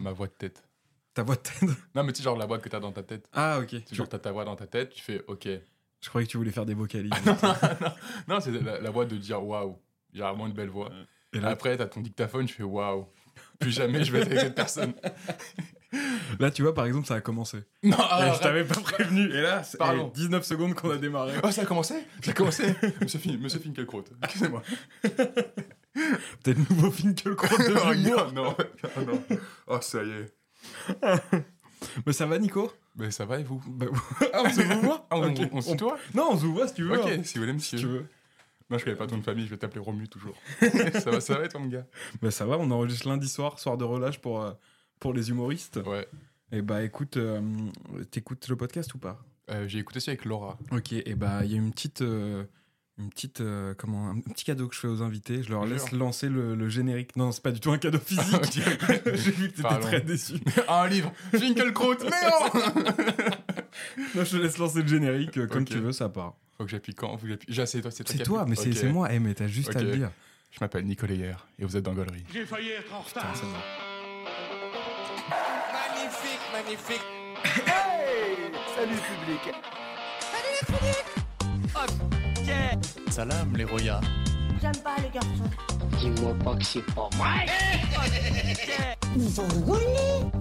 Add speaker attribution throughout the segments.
Speaker 1: ma voix de tête.
Speaker 2: Ta voix de tête
Speaker 1: Non, mais tu sais, genre la voix que t'as dans ta tête.
Speaker 2: Ah, ok.
Speaker 1: Tu genre, t'as ta voix dans ta tête, tu fais OK.
Speaker 2: Je croyais que tu voulais faire des vocalises.
Speaker 1: Non, c'est la, la voix de dire waouh. J'ai vraiment une belle voix.
Speaker 2: Et là,
Speaker 1: Après, t'as ton dictaphone, tu fais waouh. Plus jamais je vais être avec cette personne.
Speaker 2: là, tu vois, par exemple, ça a commencé.
Speaker 1: Non,
Speaker 2: Et
Speaker 1: ah,
Speaker 2: je t'avais pas prévenu. Et là, c'est
Speaker 1: Pardon.
Speaker 2: eh, 19 secondes qu'on a démarré.
Speaker 1: Oh, ça a commencé? Ça a commencé? Monsieur, Fin Monsieur Finkielkraut, excusez-moi.
Speaker 2: Peut-être nouveau Finkielkraut de
Speaker 1: Oh,
Speaker 2: l'humour.
Speaker 1: non, non, non. Oh, ça y est.
Speaker 2: Mais ça va, Nico?
Speaker 1: Mais ça va et vous?
Speaker 2: Bah, Ah, on se voit
Speaker 1: Ah, on,
Speaker 2: Ok.
Speaker 1: on, on se tutoie?
Speaker 2: Non, on se voit si tu veux.
Speaker 1: Ok,
Speaker 2: hein.
Speaker 1: si vous voulez,
Speaker 2: Si
Speaker 1: monsieur.
Speaker 2: tu veux.
Speaker 1: Moi, je connais pas ton nom de famille, je vais t'appeler Romu toujours. ça va, ça va, toi, mon gars?
Speaker 2: Bah, ça va, on enregistre lundi soir, soir de relâche pour, euh, pour les humoristes.
Speaker 1: Ouais.
Speaker 2: Et bah, écoute, euh, t'écoutes le podcast ou pas?
Speaker 1: Euh, J'ai écouté ça avec Laura.
Speaker 2: Ok, et bah, il y a une petite. Une petite euh, comment un petit cadeau que je fais aux invités. Je leur laisse lancer le, le générique. Non c'est pas du tout un cadeau physique. J'ai vu que t'étais très déçu.
Speaker 1: Ah, un livre. Finkielkraut, mais non.
Speaker 2: Non, je te laisse lancer le générique euh, comme tu veux ça part.
Speaker 1: Faut que j'appuie quand? Faut que j'appuie? J'ai c'est toi, c'est toi.
Speaker 2: toi mais c'est moi. Eh mais t'as juste à le dire.
Speaker 1: Je m'appelle Nicolas Hier et vous êtes dans Gollery.
Speaker 3: J'ai failli être en retard.
Speaker 2: Putain, ça va.
Speaker 4: Magnifique, magnifique.
Speaker 3: Hey! Salut public.
Speaker 5: Salam les royas.
Speaker 6: J'aime pas les garçons.
Speaker 7: Dis-moi pas que c'est pas vrai.
Speaker 6: Ils ont rigolé.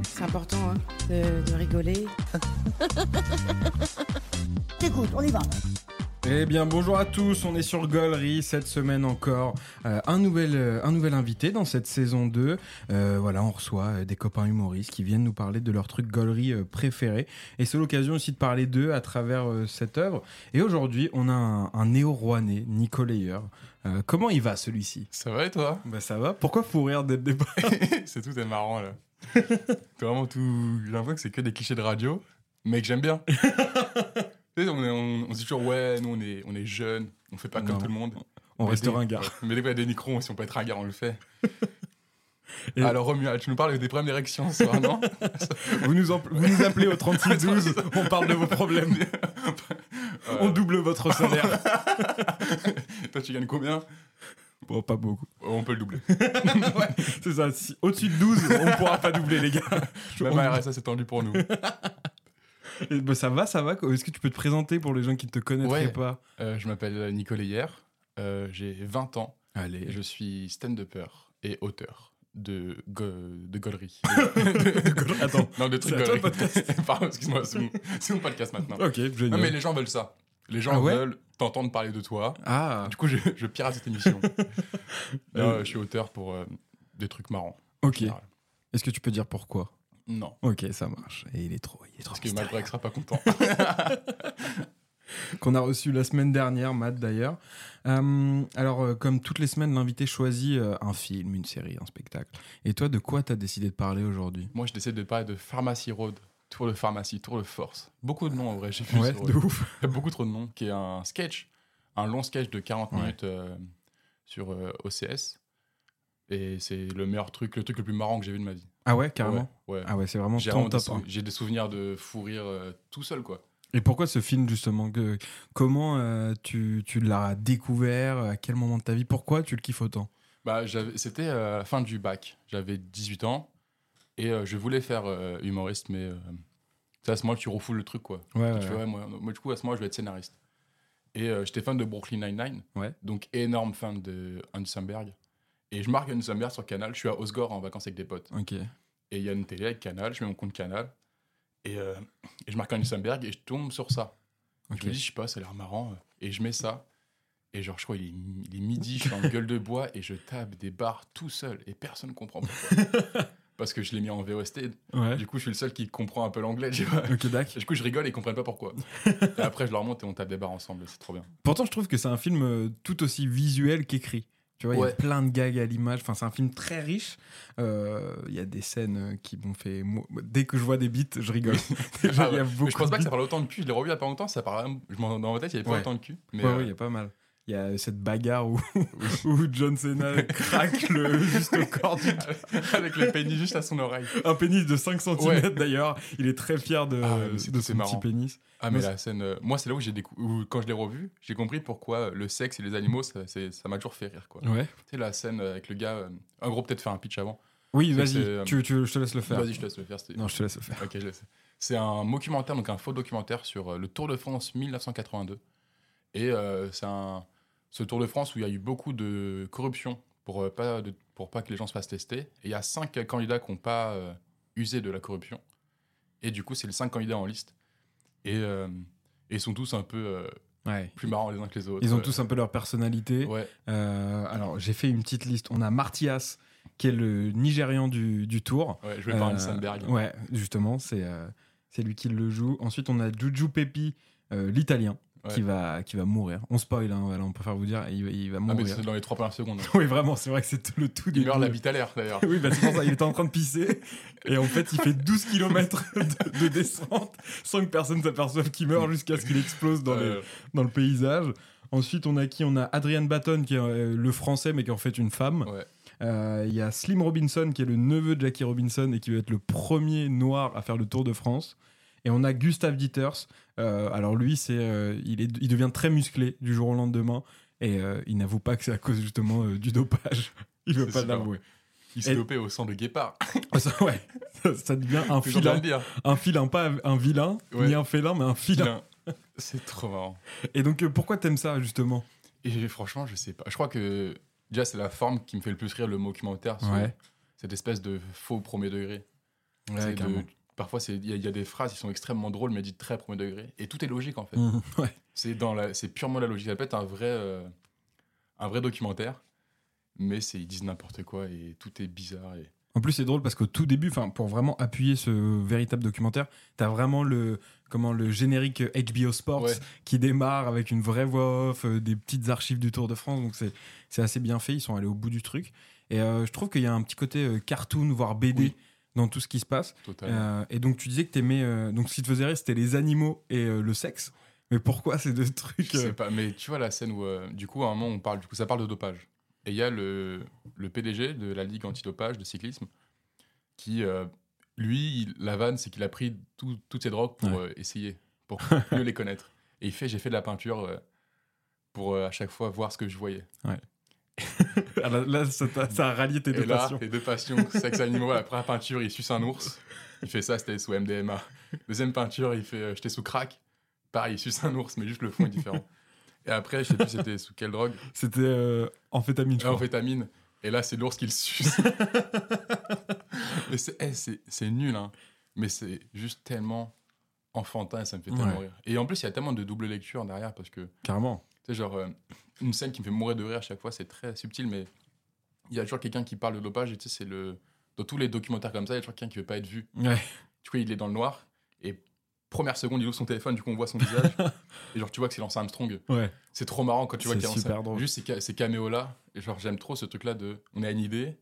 Speaker 8: C'est important hein, de, de rigoler.
Speaker 6: Écoute, on y va.
Speaker 2: Eh bien, bonjour à tous, on est sur Gollery cette semaine encore. Euh, un, nouvel, euh, un nouvel invité dans cette saison 2. Euh, voilà, on reçoit des copains humoristes qui viennent nous parler de leur truc Gollery préféré. Et c'est l'occasion aussi de parler d'eux à travers cette œuvre. Et aujourd'hui, on a un, un néo-rouennais, Nico Leyer. Comment il va celui-ci?
Speaker 1: Ça va et toi?
Speaker 2: Bah ça va. Pourquoi faut rire dès le départ?
Speaker 1: C'est tout est marrant là. Vraiment tout. J'ai l'impression que c'est que des clichés de radio, mais que j'aime bien. tu sais, on, est- on- on se dit toujours, ouais, nous on est, on est jeunes, on fait pas
Speaker 2: Non.
Speaker 1: comme tout le monde.
Speaker 2: On
Speaker 1: Mais
Speaker 2: reste
Speaker 1: des-
Speaker 2: ringard.
Speaker 1: Mais dès y a des micros, si on peut être ringard, on le fait.
Speaker 2: Et-
Speaker 1: Alors Romuald, tu nous parles des problèmes d'érection ce soir, non
Speaker 2: Vous nous, en- vous nous appelez au 3612, on parle de vos problèmes. On double votre salaire.
Speaker 1: Toi, tu gagnes combien
Speaker 2: Bon, pas beaucoup.
Speaker 1: On peut le doubler.
Speaker 2: C'est ça. si- Au-dessus de 12, on pourra pas doubler, les gars.
Speaker 1: Même
Speaker 2: On-
Speaker 1: RSA, c'est tendu pour nous.
Speaker 2: Bah, ça va, ça va. Est-ce que tu peux te présenter pour les gens qui ne te connaîtraient
Speaker 1: Ouais.
Speaker 2: pas
Speaker 1: Euh, je m'appelle Nicolas Hier, euh, j'ai 20 ans,
Speaker 2: Allez.
Speaker 1: je suis stand-upper et auteur de, go de Gollery.
Speaker 2: Attends.
Speaker 1: non, de trucs
Speaker 2: podcast.
Speaker 1: Pardon, excuse-moi, c'est mon, podcast maintenant.
Speaker 2: Ok, génial.
Speaker 1: Non, mais les gens veulent ça. Les gens
Speaker 2: Ah ouais
Speaker 1: veulent t'entendre parler de toi.
Speaker 2: Ah,
Speaker 1: Du coup, je, je pirate cette émission. Là,
Speaker 2: Euh.
Speaker 1: je suis auteur pour euh, des trucs marrants.
Speaker 2: ok. Est-ce que tu peux dire pourquoi?
Speaker 1: Non.
Speaker 2: Ok, ça marche. Et il est trop, il est trop
Speaker 1: Parce que. Matt sera pas content.
Speaker 2: Qu'on a reçu la semaine dernière, Matt d'ailleurs. Euh, alors, euh, comme toutes les semaines, l'invité choisit euh, un film, une série, un spectacle. Et toi, de quoi t'as décidé de parler aujourd'hui?
Speaker 1: Moi, je décide de parler de Pharmacy Road, Tour de Pharmacie, Tour de Force. Beaucoup de noms en vrai, j'ai vu
Speaker 2: Ouais, de ouf.
Speaker 1: Beaucoup trop de noms, qui est un sketch, un long sketch de 40
Speaker 2: Ouais.
Speaker 1: minutes sur OCS. Et c'est le meilleur truc, le truc le plus marrant que j'ai vu de ma vie.
Speaker 2: Ah ouais, carrément.
Speaker 1: Ouais.
Speaker 2: Ah ouais, c'est vraiment
Speaker 1: J'ai
Speaker 2: ton
Speaker 1: des,
Speaker 2: top.
Speaker 1: sou-
Speaker 2: hein.
Speaker 1: j'ai des souvenirs de fou rire euh, tout seul, quoi.
Speaker 2: Et pourquoi ce film justement que, Comment euh, tu, tu l'as découvert À quel moment de ta vie Pourquoi tu le kiffes autant?
Speaker 1: Bah, j'avais- C'était euh, à la fin du bac. J'avais 18 ans et je voulais faire humoriste, mais c'est à ce moment tu refoules le truc, quoi.
Speaker 2: Ouais, ouais,
Speaker 1: Tu
Speaker 2: ouais.
Speaker 1: vois, moi, moi, du coup, à ce moment, je vais être scénariste. Et j'étais fan de Brooklyn Nine-Nine, donc énorme fan de Andy Samberg. Et je marque Andy Samberg sur Canal. Je suis à Osgore en vacances avec des potes.
Speaker 2: Ok.
Speaker 1: Et il y a une télé avec Canal, je mets mon compte Canal. Et, euh, et je marque Andy Samberg et je tombe sur ça.
Speaker 2: Ok.
Speaker 1: Je me dis, je sais pas, ça a l'air marrant. Et je mets ça. Et genre, je crois, il est, il est midi, je suis en gueule de bois et je tape des barres tout seul. Et personne comprend pourquoi. Parce que je l'ai mis en VOST.
Speaker 2: Ouais.
Speaker 1: Du coup, je suis le seul qui comprend un peu l'anglais. tu vois. Du coup, je rigole et ils comprennent pas pourquoi. et après, je leur monte et on tape des barres ensemble. C'est trop bien.
Speaker 2: Pourtant, je trouve que c'est un film euh, tout aussi visuel qu'écrit. Tu vois, il y a
Speaker 1: Ouais.
Speaker 2: plein de gags à l'image. Enfin, c'est un film très riche. Euh, Il y a des scènes euh, qui m'ont fait. Dès que je vois des beats, je rigole. Déjà,
Speaker 1: Ah
Speaker 2: il y a
Speaker 1: ouais.
Speaker 2: beaucoup
Speaker 1: Mais je pense pas que ça parle autant de cul. Je l'ai revu il y a pas longtemps. Ça parle, je m'en- dans ma tête, il y avait pas
Speaker 2: Ouais.
Speaker 1: autant de cul. Mais
Speaker 2: Ouais,
Speaker 1: euh,
Speaker 2: ouais, il y a pas mal. Il y a cette bagarre où, où John Cena craque le, juste au corps du...
Speaker 1: avec le pénis juste à son oreille.
Speaker 2: Un pénis de 5 cm
Speaker 1: Ouais.
Speaker 2: d'ailleurs. Il est très fier de,
Speaker 1: Ah
Speaker 2: de son
Speaker 1: marrant.
Speaker 2: petit pénis.
Speaker 1: Ah, mais
Speaker 2: Moi,
Speaker 1: la scène. euh, moi, c'est là où j'ai décou- où, quand je l'ai revu, j'ai compris pourquoi le sexe et les animaux, ça m'a toujours fait rire, quoi.
Speaker 2: Ouais.
Speaker 1: Tu sais, la scène avec le gars. euh, en gros, peut-être faire un pitch avant.
Speaker 2: Oui, vas-y,
Speaker 1: euh,
Speaker 2: tu, tu- je te laisse le faire.
Speaker 1: Vas-y, je te laisse le faire.
Speaker 2: Non, je te laisse le faire.
Speaker 1: Ok, je laisse. C'est un documentaire, donc un faux documentaire sur le Tour de France 1982. Et euh, c'est un ce Tour de France où il y a eu beaucoup de corruption pour euh, pas de- pour pas que les gens se fassent tester. Et il y a cinq candidats qui n'ont pas euh, usé de la corruption. Et du coup, c'est les cinq candidats en liste. Et, euh, et ils sont tous un peu euh,
Speaker 2: Ouais.
Speaker 1: plus marrants les uns que les autres.
Speaker 2: Ils ont tous un peu leur personnalité.
Speaker 1: Ouais,
Speaker 2: alors, j'ai fait une petite liste. On a Martias, qui est le Nigérian du, du tour.
Speaker 1: ouais, joué par Hansenberg.
Speaker 2: Ouais, justement, c'est c'est lui qui le joue. Ensuite, on a Juju Pepi, l'italien,
Speaker 1: Ouais.
Speaker 2: qui, va, qui va mourir. On spoil, hein, voilà, on faire vous dire, il, va- il va
Speaker 1: Ah, mais
Speaker 2: mourir.
Speaker 1: c'est dans les trois premières secondes.
Speaker 2: oui, vraiment, c'est vrai que c'est le tout
Speaker 1: Il
Speaker 2: début.
Speaker 1: meurt l'habit à l'air d'ailleurs.
Speaker 2: Oui, bah, c'est pour ça, il était en train de pisser. Et en fait, il fait 12 km de, de descente sans que personne s'aperçoive qu'il meurt jusqu'à ce qu'il explose dans, le, dans le paysage. Ensuite, on a qui? On a Adrian Baton, qui est euh, le français, mais qui est en fait une femme.
Speaker 1: Ouais.
Speaker 2: Euh, Il y a Slim Robinson, qui est le neveu de Jackie Robinson et qui va être le premier noir à faire le Tour de France. Et on a Gustav Dieters. Euh, alors lui, c'est, euh, il, est, il devient très musclé du jour au lendemain. Et euh, il n'avoue pas que c'est à cause justement du dopage. Il veut pas l'avouer.
Speaker 1: il s'est dopé au sang de guépard.
Speaker 2: Ça, ouais, ça, ça devient un filin. Un filin, pas un vilain,
Speaker 1: Ouais.
Speaker 2: ni un félin, mais un filin.
Speaker 1: C'est trop marrant.
Speaker 2: Et donc, pourquoi t'aimes ça, justement?
Speaker 1: Et franchement, je sais pas. Je crois que déjà, c'est la forme qui me fait le plus rire le documentaire.
Speaker 2: Ouais.
Speaker 1: Cette espèce de faux premier degré.
Speaker 2: Ouais,
Speaker 1: C'est de-. Parfois, c'est- il y, a- il y a des phrases qui sont extrêmement drôles, mais dites très premier degré. Et tout est logique, en fait.
Speaker 2: Ouais.
Speaker 1: C'est dans c'est purement la logique. Ça peut être un vrai, euh, un vrai documentaire, mais c'est ils disent n'importe quoi et tout est bizarre. Et...
Speaker 2: En plus, c'est drôle parce qu'au tout début, pour vraiment appuyer ce véritable documentaire, t'as vraiment le, comment, le générique HBO Sports
Speaker 1: Ouais.
Speaker 2: qui démarre avec une vraie voix off, euh, des petites archives du Tour de France. Donc, c'est, assez bien fait. Ils sont allés au bout du truc. Et euh, je trouve qu'il y a un petit côté cartoon, voire BD
Speaker 1: Oui.
Speaker 2: Dans tout ce qui se passe. Euh, et donc, tu disais que t'aimais. euh, donc, ce qui te faisait rire, c'était les animaux et euh, le sexe. Mais pourquoi ces deux trucs
Speaker 1: Je
Speaker 2: euh,
Speaker 1: sais pas, mais tu vois la scène où, euh, du coup, à un moment, on parle, du coup, ça parle de dopage. Et il y a le, le PDG de la Ligue antidopage de cyclisme qui, euh, lui, il- la vanne, c'est qu'il a pris tout- toutes ces drogues pour
Speaker 2: Ouais.
Speaker 1: euh, essayer, pour mieux les connaître. Et il fait, j'ai fait de la peinture euh, pour euh, à chaque fois voir ce que je voyais.
Speaker 2: Ah, là, là, ça, a rallié tes
Speaker 1: Et
Speaker 2: deux
Speaker 1: là,
Speaker 2: passions.
Speaker 1: les deux passions, sexe animaux, la première peinture, il suce un ours. Il fait ça, c'était sous MDMA. Deuxième peinture, il fait euh, j'étais sous crack. Pareil, il suce un ours, mais juste le fond est différent. Et après, je sais plus c'était sous quelle drogue.
Speaker 2: C'était euh, amphétamine, je crois.
Speaker 1: Amphétamine. Et là, c'est l'ours qui le suce. mais c'est eh, c'est- c'est nul, hein. Mais c'est juste tellement enfantin, ça me fait tellement
Speaker 2: Ouais.
Speaker 1: rire. Et en plus, il y a tellement de double lecture derrière parce que
Speaker 2: Carrément.
Speaker 1: tu sais, genre, euh, une scène qui me fait mourir de rire à chaque fois, c'est très subtil, mais il y a toujours quelqu'un qui parle de dopage, et tu sais, c'est le. Dans tous les documentaires comme ça, il y a toujours quelqu'un qui veut pas être vu.
Speaker 2: Ouais.
Speaker 1: Du coup, il est dans le noir, et première seconde, il ouvre son téléphone, du coup, on voit son visage, et genre, tu vois que c'est Lance Armstrong.
Speaker 2: Ouais.
Speaker 1: C'est trop marrant quand tu vois qu'il y a
Speaker 2: super drôle.
Speaker 1: Juste ces, ces caméos-là, et genre, j'aime trop ce truc-là de. On a une idée,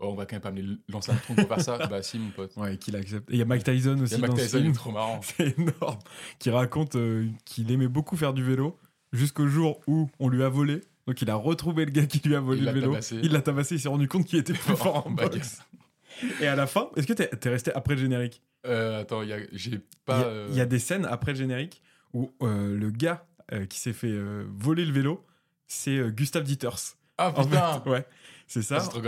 Speaker 1: oh, on va quand même pas amener Lance Armstrong pour faire ça. bah, si, mon pote.
Speaker 2: Ouais, qu'il accepte. Et il y a Mike Tyson
Speaker 1: Il
Speaker 2: aussi
Speaker 1: y a
Speaker 2: ce
Speaker 1: Tyson, il est trop marrant.
Speaker 2: C'est énorme. Qui raconte euh, qu'il aimait beaucoup faire du vélo jusqu'au jour où on lui a volé. Donc il a retrouvé le gars qui lui a volé
Speaker 1: Il
Speaker 2: le vélo.
Speaker 1: tabassé.
Speaker 2: Il l'a tabassé, il s'est rendu compte qu'il était plus fort en boxe. Et à la fin, est-ce que t'es es resté après le générique?
Speaker 1: Euh, attends, il y a- j'ai pas. euh,
Speaker 2: il y a des scènes après le générique où euh, le gars euh, qui s'est fait euh, voler le vélo, c'est euh, Gustav Dieters.
Speaker 1: Ah
Speaker 2: En
Speaker 1: putain!
Speaker 2: fait, ouais, c'est ça.
Speaker 1: Ah.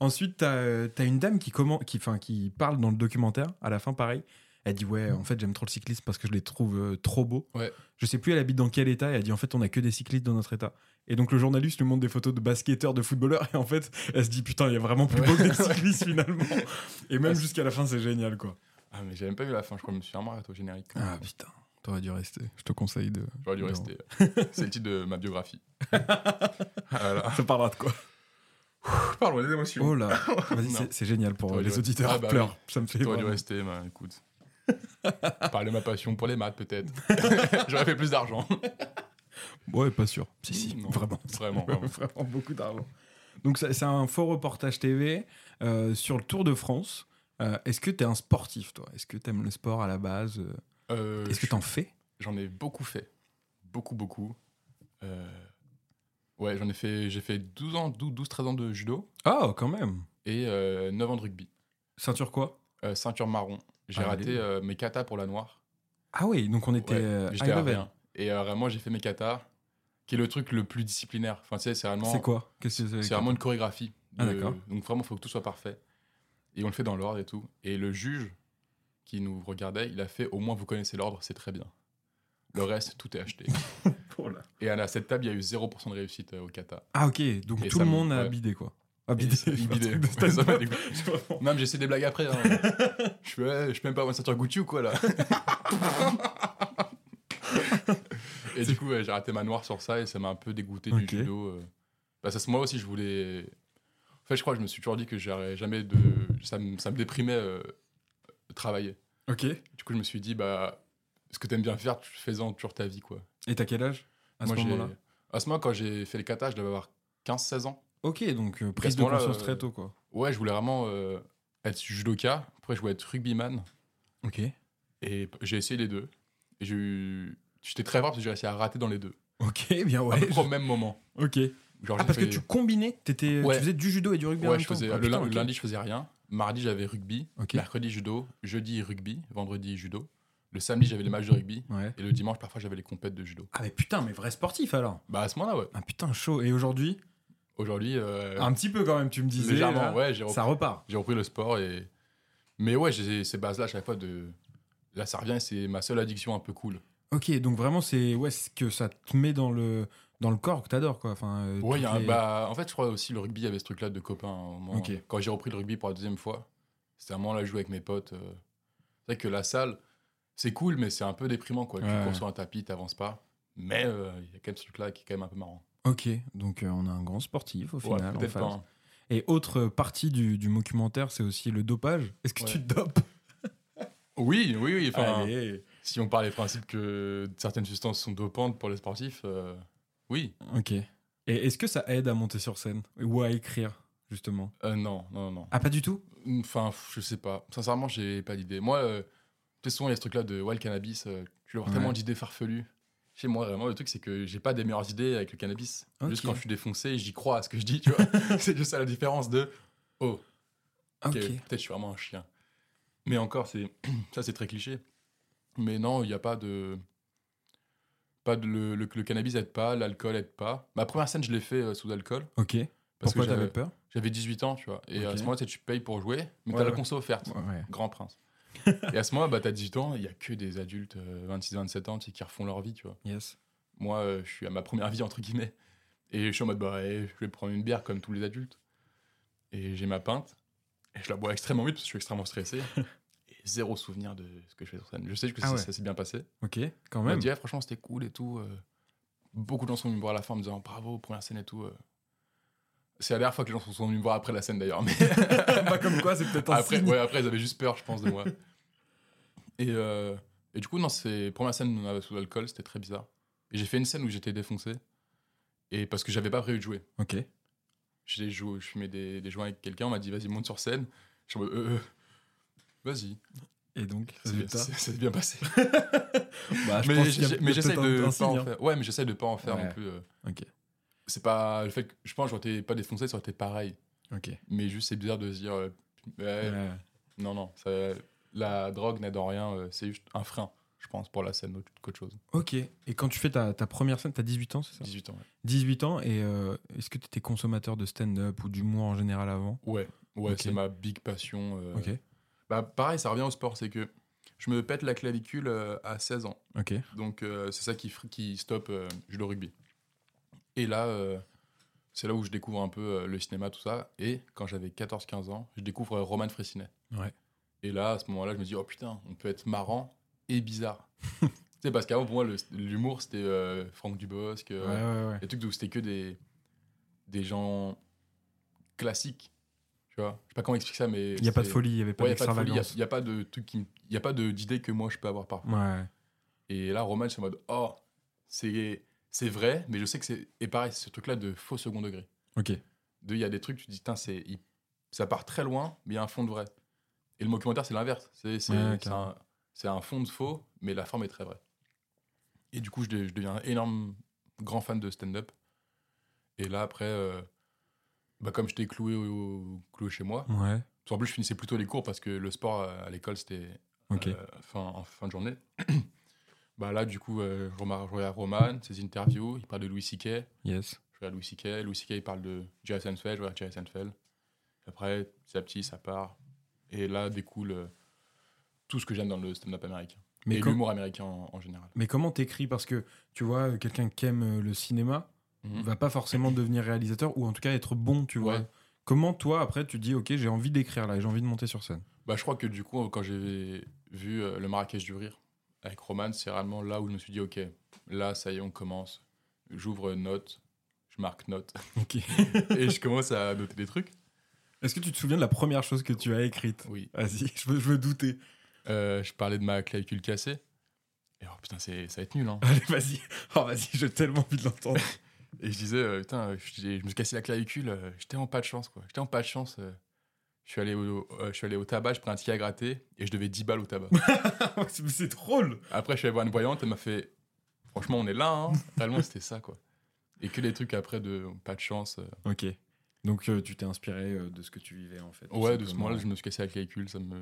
Speaker 2: Ensuite, t'as une dame qui, comment, qui, enfin, qui parle dans le documentaire, à la fin, pareil. Elle dit Ouais, en fait, j'aime trop le cyclisme parce que je les trouve euh, trop beaux.
Speaker 1: Ouais.
Speaker 2: Je sais plus, elle habite dans quel état. Et elle dit En fait, on a que des cyclistes dans notre état. Et donc, le journaliste lui montre des photos de basketteurs, de footballeurs. Et en fait, elle se dit Putain, il y a vraiment plus
Speaker 1: Ouais.
Speaker 2: beau que des cyclistes finalement. Et même
Speaker 1: Ah,
Speaker 2: jusqu'à la fin, c'est génial, quoi.
Speaker 1: Ah, mais j'ai même pas vu la fin, je crois que je me suis vraiment arrêté au générique.
Speaker 2: Ah putain, t'aurais dû rester. Je te conseille de.
Speaker 1: J'aurais dû
Speaker 2: de-
Speaker 1: rester. C'est le titre de ma biographie. voilà.
Speaker 2: Ça parlera de quoi?
Speaker 1: Parlons des émotions.
Speaker 2: Oh là Vas-y, c'est- génial pour les auditeurs.
Speaker 1: Ah bah.
Speaker 2: Ça me fait.
Speaker 1: T'aurais dû rester, bah écoute. Parler de ma passion pour les maths, peut-être. J'aurais fait plus d'argent.
Speaker 2: Ouais, pas sûr. Si, si,
Speaker 1: Non.
Speaker 2: vraiment.
Speaker 1: Vraiment, vraiment.
Speaker 2: Vraiment beaucoup d'argent. Donc, c'est un faux reportage TV euh, sur le Tour de France. Euh, Est-ce que tu es un sportif, toi? Est-ce que tu aimes le sport à la base euh, Est-ce que tu en fais?
Speaker 1: J'en ai beaucoup fait. Beaucoup, beaucoup. Ouais, j'en ai fait. J'ai fait 12 ans, 12-13 ans de judo
Speaker 2: Oh, quand même
Speaker 1: et euh, 9 ans de rugby.
Speaker 2: Ceinture quoi?
Speaker 1: Ceinture marron. J'ai
Speaker 2: Ah,
Speaker 1: raté euh, mes katas pour la noire.
Speaker 2: Ah oui, donc on était
Speaker 1: Ouais,
Speaker 2: euh,
Speaker 1: J'étais à rien. Et euh, vraiment, j'ai fait mes katas, qui est le truc le plus disciplinaire. Enfin, tu sais, c'est vraiment.
Speaker 2: C'est quoi? Qu'est-ce que
Speaker 1: C'est vraiment une chorégraphie.
Speaker 2: Ah, d'accord.
Speaker 1: Donc vraiment, il faut que tout soit parfait. Et on le fait dans l'ordre et tout. Et le juge qui nous regardait, il a fait au moins vous connaissez l'ordre, c'est très bien. Le reste, tout est acheté. Et à cette table, il y a eu 0% de réussite euh, au kata.
Speaker 2: Ah ok, donc
Speaker 1: Et
Speaker 2: tout le monde a
Speaker 1: ouais.
Speaker 2: bidé quoi. Ah, bidé,
Speaker 1: ça-. Ça dégoûté. Non, mais j'essaie des blagues après. hein. je fais, ouais, je peux même pas avoir une ceinture Gucci ou quoi là Et du coup, ouais, j'ai raté ma noire sur ça et ça m'a un peu dégoûté du judo. euh. Parce que moi aussi, je voulais. En fait, je crois que je me suis toujours dit que j'aurais jamais de. Ça me, ça me déprimait euh, de travailler.
Speaker 2: Ok.
Speaker 1: Du coup, je me suis dit, bah, ce que t'aimes bien faire, tu fais-en toujours ta vie, quoi.
Speaker 2: Et t'as quel âge à
Speaker 1: Moi,
Speaker 2: ce
Speaker 1: j'ai-
Speaker 2: moment-là?
Speaker 1: À ce moment, quand j'ai fait les katas, je devais avoir 15-16 ans.
Speaker 2: Ok, donc euh, prise de conscience
Speaker 1: euh,
Speaker 2: très tôt quoi.
Speaker 1: Ouais, je voulais vraiment euh, être judoka. Après, je voulais être rugbyman.
Speaker 2: Ok.
Speaker 1: Et j'ai essayé les deux. Et j'ai eu. J'étais très fort parce que j'ai réussi à rater dans les deux.
Speaker 2: Ok, bien
Speaker 1: à
Speaker 2: ouais.
Speaker 1: peu près au même moment.
Speaker 2: Ok.
Speaker 1: Genre,
Speaker 2: Ah parce que tu combinais, t'étais,
Speaker 1: Ouais.
Speaker 2: tu faisais du judo et du rugby en
Speaker 1: Ouais,
Speaker 2: même
Speaker 1: je
Speaker 2: temps
Speaker 1: faisais.
Speaker 2: Ah,
Speaker 1: le,
Speaker 2: putain,
Speaker 1: lundi, je faisais rien. Mardi, j'avais rugby.
Speaker 2: Ok.
Speaker 1: Mercredi, judo. Jeudi, rugby. Vendredi, judo. Le samedi, j'avais les matchs de rugby.
Speaker 2: Ouais.
Speaker 1: Et le dimanche, parfois, j'avais les compètes de judo.
Speaker 2: Ah mais putain, mais vrai sportif alors.
Speaker 1: Bah, à ce moment-là, ouais.
Speaker 2: Ah putain, chaud. Et aujourd'hui
Speaker 1: Aujourd'hui, euh,
Speaker 2: Un petit peu quand même, tu me disais.
Speaker 1: légèrement, ouais, j'ai repris,
Speaker 2: Ça repart.
Speaker 1: j'ai repris le sport. et Mais ouais, j'ai ces bases-là à chaque fois de. Là, ça revient c'est ma seule addiction un peu cool.
Speaker 2: Ok, donc vraiment c'est ouais, c'est que ça te met dans le dans le corps que t'adores quoi. Enfin. euh,
Speaker 1: Ouais, il y a
Speaker 2: toutes
Speaker 1: un-
Speaker 2: les-
Speaker 1: bah, en fait, je crois aussi le rugby, avait ce truc-là de copains. à un moment.
Speaker 2: Ok.
Speaker 1: Quand j'ai repris le rugby pour la deuxième fois, c'était un moment là, jouais avec mes potes. euh. C'est vrai que la salle, c'est cool, mais c'est un peu déprimant, quoi.
Speaker 2: Ouais.
Speaker 1: Tu cours sur un tapis, t'avances pas. Mais euh, il y a quand même ce truc-là qui est quand même un peu marrant.
Speaker 2: Ok, donc euh, on a un grand sportif au
Speaker 1: Ouais,
Speaker 2: final. en
Speaker 1: peut-être
Speaker 2: face.
Speaker 1: pas. hein.
Speaker 2: Et autre partie du, du documentaire, c'est aussi le dopage. Est-ce que
Speaker 1: Ouais.
Speaker 2: tu te dopes?
Speaker 1: Oui, oui, oui. Enfin,
Speaker 2: Allez.
Speaker 1: si on parle des principes que certaines substances sont dopantes pour les sportifs, euh, oui.
Speaker 2: Ok. Et est-ce que ça aide à monter sur scène ou à écrire justement?
Speaker 1: Euh, non, non, non.
Speaker 2: Ah pas du tout?
Speaker 1: Enfin, pff, je sais pas. Sincèrement, j'ai pas d'idée. Moi, euh, tu sais, souvent, il y a ce truc-là de ouais, le cannabis. euh, tu avoir
Speaker 2: Ouais.
Speaker 1: tellement d'idées farfelues. Moi, vraiment, le truc, c'est que j'ai pas des meilleures idées avec le cannabis. Juste quand je suis défoncé, j'y crois à ce que je dis, tu vois. c'est juste ça la différence de oh, ok,
Speaker 2: Ok.
Speaker 1: peut-être je suis vraiment un chien. Mais encore, c'est ça, c'est très cliché. Mais non, il n'y a pas de. Pas de le, le- le cannabis aide pas, l'alcool aide pas. Ma première scène, je l'ai fait euh, sous alcool.
Speaker 2: Ok.
Speaker 1: Parce
Speaker 2: Pourquoi
Speaker 1: que j'avais-
Speaker 2: t'avais peur?
Speaker 1: J'avais 18 ans, tu vois. Et à ce moment-là, tu tu payes pour jouer, mais
Speaker 2: Ouais,
Speaker 1: t'as la conso offerte.
Speaker 2: Ouais.
Speaker 1: Grand prince. Et à ce moment-là, bah, t'as 18 ans, il y a que des adultes, 26-27 ans, qui refont leur vie, tu vois.
Speaker 2: Yes.
Speaker 1: Moi, euh, je suis à ma première vie, entre guillemets. Et je suis en mode, bah, ouais, je vais prendre une bière comme tous les adultes. Et j'ai ma pinte. Et je la bois extrêmement vite parce que je suis extrêmement stressé. et zéro souvenir de ce que je fais sur scène. Je sais que
Speaker 2: Ah
Speaker 1: ça,
Speaker 2: ouais.
Speaker 1: ça s'est bien passé.
Speaker 2: Ok. Quand
Speaker 1: On m'a
Speaker 2: même.
Speaker 1: dit, ouais, franchement, c'était cool et tout. euh. Beaucoup de gens sont venus me voir à la fin en me disant, bravo, première scène et tout. C'est la dernière fois que les gens sont venus me voir après la scène d'ailleurs. Mais
Speaker 2: bah comme quoi, c'est peut-être un
Speaker 1: après,
Speaker 2: signe.
Speaker 1: ouais, après, ils avaient juste peur, je pense, de moi. et, euh, et du coup, non, c'est première scène euh, sous l'alcool, c'était très bizarre. Et j'ai fait une scène où j'étais défoncé. Et parce que j'avais pas prévu de jouer.
Speaker 2: Ok.
Speaker 1: J'ai joué, je fumais des, des joints avec quelqu'un, on m'a dit, vas-y, monte sur scène. Je suis en mode, euh, euh, vas-y.
Speaker 2: Et donc,
Speaker 1: s'est bien passé.
Speaker 2: Bah, je
Speaker 1: mais j'essaie de
Speaker 2: un
Speaker 1: pas en
Speaker 2: hein.
Speaker 1: faire. Ouais, mais j'essaie de pas en faire
Speaker 2: Ouais.
Speaker 1: non plus. euh.
Speaker 2: Ok.
Speaker 1: C'est pas le fait que je pense que j'aurais été pas défoncé, ça aurait été pareil.
Speaker 2: Ok.
Speaker 1: Mais juste, c'est bizarre de se dire, euh, ouais,
Speaker 2: Ouais.
Speaker 1: non, non, ça- la drogue n'aide en rien, euh, c'est juste un frein, je pense, pour la scène autre- qu'autre chose.
Speaker 2: Ok. Et quand tu fais ta, ta première scène, t'as 18 ans, c'est ça?
Speaker 1: 18 ans, ouais.
Speaker 2: 18 ans, et euh, est-ce que tu étais consommateur de stand-up ou d'humour en général avant?
Speaker 1: Ouais, ouais
Speaker 2: Ok.
Speaker 1: c'est ma big passion. euh.
Speaker 2: Ok.
Speaker 1: Bah, pareil, ça revient au sport, c'est que je me pète la clavicule euh, à 16 ans.
Speaker 2: Ok.
Speaker 1: Donc, euh, c'est ça qui, fr- qui stoppe euh, judo rugby. Et là, euh, c'est là où je découvre un peu euh, le cinéma, tout ça. Et quand j'avais 14-15 ans, je découvre euh, Roman Fressinet.
Speaker 2: Ouais.
Speaker 1: Et là, à ce moment-là, je me dis, oh putain, on peut être marrant et bizarre. tu sais, parce qu'avant, pour moi, l'humour, c'était euh, Franck Dubosc. euh,
Speaker 2: Ouais, ouais,
Speaker 1: les trucs où c'était que des, des gens classiques. Tu vois Je sais pas comment expliquer ça, mais.
Speaker 2: Il n'y a pas de
Speaker 1: c'est-
Speaker 2: folie, il n'y avait pas
Speaker 1: Ouais, il n'y a pas de folie, il y a-
Speaker 2: d'extravagance.
Speaker 1: il y a, pas de truc qui. Il a pas de- d'idée que moi je peux avoir parfois.
Speaker 2: Ouais.
Speaker 1: Et là, Roman, c'est en mode, oh, c'est c'est vrai, mais je sais que c'est. Et pareil, c'est ce truc-là de faux second degré.
Speaker 2: Ok.
Speaker 1: De, il y a des trucs, tu te dis, putain, Ça part très loin, mais il y a un fond de vrai. Et le documentaire, c'est l'inverse. C'est
Speaker 2: Ouais,
Speaker 1: un, fond de faux, mais la forme est très vraie. Et du coup, je, de- je deviens un énorme, grand fan de stand-up. Et là, après, euh, bah, comme j'étais cloué, au, cloué chez moi,
Speaker 2: Ouais.
Speaker 1: en plus, je finissais plutôt les cours parce que le sport euh, à l'école, c'était
Speaker 2: Ok.
Speaker 1: euh, fin, en fin de journée. Bah là, du coup, euh, je regarde Roman, ses interviews, il parle de Louis C.K.
Speaker 2: Yes.
Speaker 1: Je regarde Louis C.K. Louis C.K. il parle de Jerry Seinfeld, je regarde Jerry Seinfeld. Après, petit à petit, ça part. Et là découle euh, tout ce que j'aime dans le stand-up américain.
Speaker 2: Mais,
Speaker 1: et
Speaker 2: com-
Speaker 1: l'humour américain en, en général.
Speaker 2: mais comment t'écris? Parce que tu vois, quelqu'un qui aime euh, le cinéma
Speaker 1: Mhm.
Speaker 2: va pas forcément devenir réalisateur ou en tout cas être bon, tu vois.
Speaker 1: Ouais.
Speaker 2: Comment toi, après, tu dis, ok, j'ai envie d'écrire là, j'ai envie de monter sur scène?
Speaker 1: Bah, je crois que du coup, quand j'ai vu euh, le Marrakech du Rire avec Roman, c'est vraiment là où je me suis dit, ok, là, ça y est, on commence. J'ouvre note, je marque note, et je commence à noter des trucs.
Speaker 2: Est-ce que tu te souviens de la première chose que tu as écrite?
Speaker 1: Oui.
Speaker 2: Vas-y, je veux, je veux douter.
Speaker 1: Euh, je parlais de ma clavicule cassée. Et oh putain, ça va être nul, hein.
Speaker 2: Allez, vas-y. Oh, vas-y, j'ai tellement envie de l'entendre.
Speaker 1: Et je disais, euh, putain, je, je me suis cassé la clavicule, euh, j'étais en pas de chance, quoi. J'étais en pas de chance. euh. Je, suis allé au, euh, je suis allé au tabac, je pris un ticket à gratter, et je devais 10 balles au tabac.
Speaker 2: c'est c'est drôle.
Speaker 1: Après, je suis allé voir une voyante, elle m'a fait, franchement, on est là, hein. Réellement, c'était ça, quoi. Et que les trucs après de pas de chance. euh.
Speaker 2: Ok. Donc, euh, tu t'es inspiré euh, de ce que tu vivais, en fait. tout
Speaker 1: Ouais, de ce
Speaker 2: simplement.
Speaker 1: moment-là, je me suis cassé la clavicule, ça me,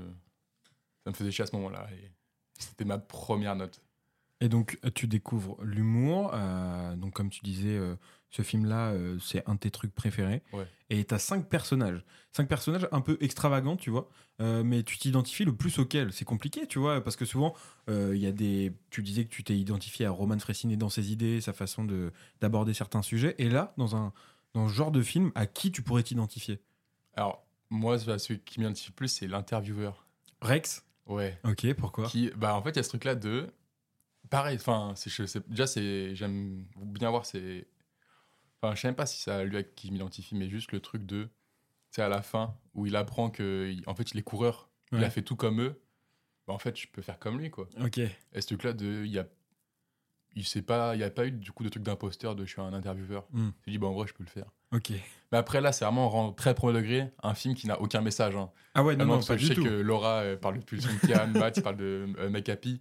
Speaker 1: ça me faisait chier à ce moment-là. Et c'était ma première note.
Speaker 2: Et donc, euh, tu découvres l'humour. euh, donc, comme tu disais, euh, ce film-là, euh, c'est un de tes trucs préférés.
Speaker 1: Ouais.
Speaker 2: Et tu as cinq personnages. Cinq personnages un peu extravagants, tu vois. mais tu t'identifies le plus auquel C'est compliqué, tu vois, parce que souvent, il y a des. Tu disais que tu t'es identifié à Roman Fressinet dans ses idées, sa façon de d'aborder certains sujets. Et là, dans un dans ce genre de film, à qui tu pourrais t'identifier?
Speaker 1: Alors, moi, celui qui m'identifie plus, c'est l'intervieweur.
Speaker 2: Rex?
Speaker 1: Ouais.
Speaker 2: Ok, pourquoi?
Speaker 1: Qui, bah, en fait, il y a ce truc-là de. Pareil, enfin, je déjà, c'est, j'aime bien voir ces. Enfin, je sais même pas si c'est à lui à qui je m'identifie, mais juste le truc de. C'est à la fin où il apprend que, en fait, il est coureur, il a fait tout comme eux. Bah, en fait, je peux faire comme lui, quoi.
Speaker 2: Ok.
Speaker 1: Et ce truc-là de. Il y a. Il sait pas, il n'y a pas eu du coup de truc d'imposteur de je suis un intervieweur. Il s'est dit, bah, en vrai, je peux le faire.
Speaker 2: Ok.
Speaker 1: Mais après, là, c'est vraiment rend très premier degré, un film qui n'a aucun message. hein.
Speaker 2: Ah ouais, non, non,
Speaker 1: parce
Speaker 2: pas du
Speaker 1: je sais
Speaker 2: tout.
Speaker 1: que Laura euh, parle de pulsion de Kian, Matt, il parle de euh, Make Happy,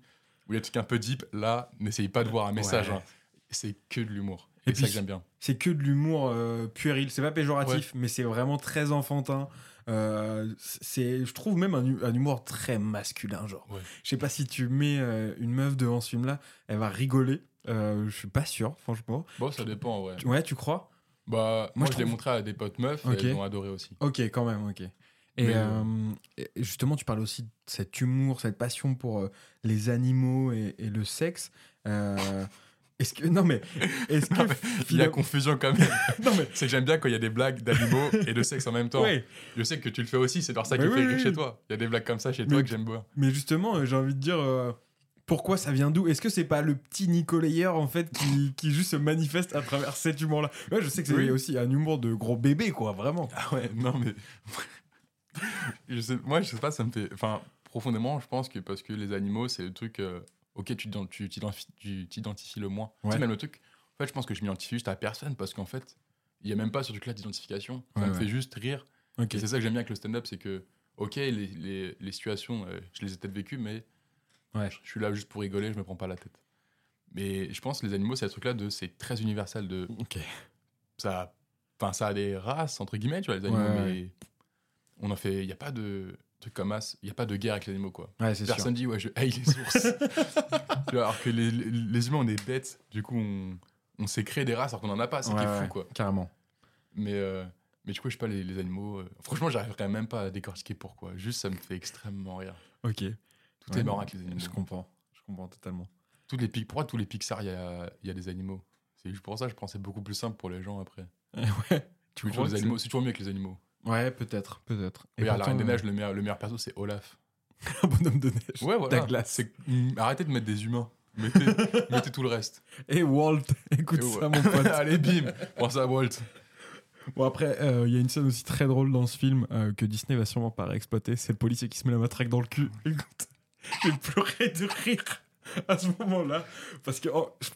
Speaker 1: où il y a des trucs un peu deep. Là, n'essayez pas de voir un message.
Speaker 2: Ouais.
Speaker 1: hein. C'est que de l'humour.
Speaker 2: Et
Speaker 1: ça que j'aime bien.
Speaker 2: c'est que de l'humour euh, puéril. C'est pas péjoratif, mais c'est vraiment très enfantin. Euh, c'est, je trouve même un, hu- un humour très masculin, genre.
Speaker 1: Ouais.
Speaker 2: Je sais pas si tu mets euh, une meuf devant ce film-là, elle va rigoler. Euh, je suis pas sûr, franchement.
Speaker 1: Bon, ça dépend, en vrai.
Speaker 2: Tu- Ouais, tu crois?
Speaker 1: Bah,
Speaker 2: Moi,
Speaker 1: moi,
Speaker 2: je
Speaker 1: je l'ai montré à des potes meufs
Speaker 2: Ok.
Speaker 1: et elles ont adoré aussi.
Speaker 2: Ok, quand même, ok. Et
Speaker 1: Mais,
Speaker 2: euh, et justement, tu parles aussi de cet humour, cette passion pour euh, les animaux et, et le sexe. Euh, est-ce que non mais est-ce que
Speaker 1: Il y a confusion quand même.
Speaker 2: non mais
Speaker 1: c'est que j'aime bien quand il y a des blagues d'animaux et de sexe en même temps. Je sais que tu le fais aussi, c'est dans ça
Speaker 2: Mais
Speaker 1: qui
Speaker 2: oui,
Speaker 1: fait
Speaker 2: oui,
Speaker 1: chez toi. Il y a des blagues comme ça chez
Speaker 2: Mais-
Speaker 1: toi que j'aime bien.
Speaker 2: Mais justement, euh, j'ai envie de dire, euh, pourquoi ça vient d'où? Est-ce que c'est pas le petit Nicolayer en fait qui, qui juste se manifeste à travers cet humour-là? Ouais, je sais que c'est aussi un humour de gros bébé, quoi, vraiment.
Speaker 1: Ah ouais, non mais. Je sais, moi, je sais pas, ça me fait. Enfin, profondément, je pense que parce que les animaux, c'est le truc euh, auquel tu tu t'identifies tu t'identifies le moins. Tu sais, même le truc. En fait, je pense que je m'identifie juste à personne parce qu'en fait, il y a même pas ce truc-là d'identification. Ça
Speaker 2: Ouais,
Speaker 1: me
Speaker 2: ouais.
Speaker 1: fait juste rire. Et c'est ça que j'aime bien avec le stand-up, c'est que, ok, les, les, les situations, euh, je les ai peut-être vécues, mais je suis là juste pour rigoler, je me prends pas la tête. Mais je pense que les animaux, c'est le truc-là de. C'est très universel de.
Speaker 2: Ok.
Speaker 1: Ça, enfin, ça a des races, entre guillemets, tu vois, les animaux, mais on en fait. Il n'y a pas de truc comme as, il n'y a pas de guerre avec les animaux, quoi.
Speaker 2: Ouais, c'est sûr.
Speaker 1: Personne dit, ouais, je haïs les ours. Tu vois, alors que les, les- les humains, on est bêtes. Du coup, on, on s'est créé des races alors qu'on en a pas. C'est
Speaker 2: Ouais,
Speaker 1: qui est fou, quoi.
Speaker 2: Carrément.
Speaker 1: Mais, euh, mais du coup, je sais pas, les, les animaux. euh, franchement, j'arriverais même pas à décortiquer pourquoi. Juste, ça me fait extrêmement rire.
Speaker 2: Ok.
Speaker 1: Tout est marrant avec les animaux.
Speaker 2: Je comprends. Je comprends totalement.
Speaker 1: Toutes les, pourquoi tous les Pixar, il y a, y a des animaux C'est juste pour ça, je pense que c'est beaucoup plus simple pour les gens après.
Speaker 2: ouais. Tu que
Speaker 1: animaux, c'est toujours mieux avec les animaux.
Speaker 2: Ouais, peut-être, peut-être. Et
Speaker 1: Regarde, la Reine des Neiges, le meilleur, le meilleur perso, c'est Olaf.
Speaker 2: un bonhomme de neige.
Speaker 1: Ouais, voilà.
Speaker 2: Douglas.
Speaker 1: Arrêtez de mettre des humains. Mettez, mettez tout le reste.
Speaker 2: Et Walt, écoute
Speaker 1: Et
Speaker 2: ça,
Speaker 1: ouais.
Speaker 2: mon pote.
Speaker 1: Allez, bim Pense à Walt.
Speaker 2: Bon après, euh, il y a une scène aussi très drôle dans ce film euh, que Disney va sûrement pas réexploiter. C'est le policier qui se met la matraque dans le cul. Écoute, j'ai pleuré de rire à ce moment-là parce que oh, je,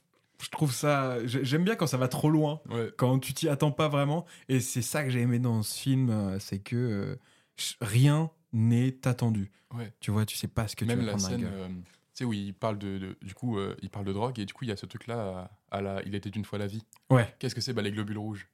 Speaker 2: je trouve ça. j'ai- J'aime bien quand ça va trop loin,
Speaker 1: Ouais.
Speaker 2: quand tu t'y attends pas vraiment. Et c'est ça que j'ai aimé dans ce film, euh, c'est que euh, rien n'est attendu.
Speaker 1: Ouais.
Speaker 2: Tu vois, tu sais pas ce que
Speaker 1: Même
Speaker 2: tu vas
Speaker 1: la
Speaker 2: prendre.
Speaker 1: scène, euh, tu sais, où il parle de, de- du coup, euh, il parle de drogue et du coup, il y a ce truc-là à, à la, il était une fois la vie.
Speaker 2: Ouais.
Speaker 1: Qu'est-ce que c'est? Bah, les globules rouges.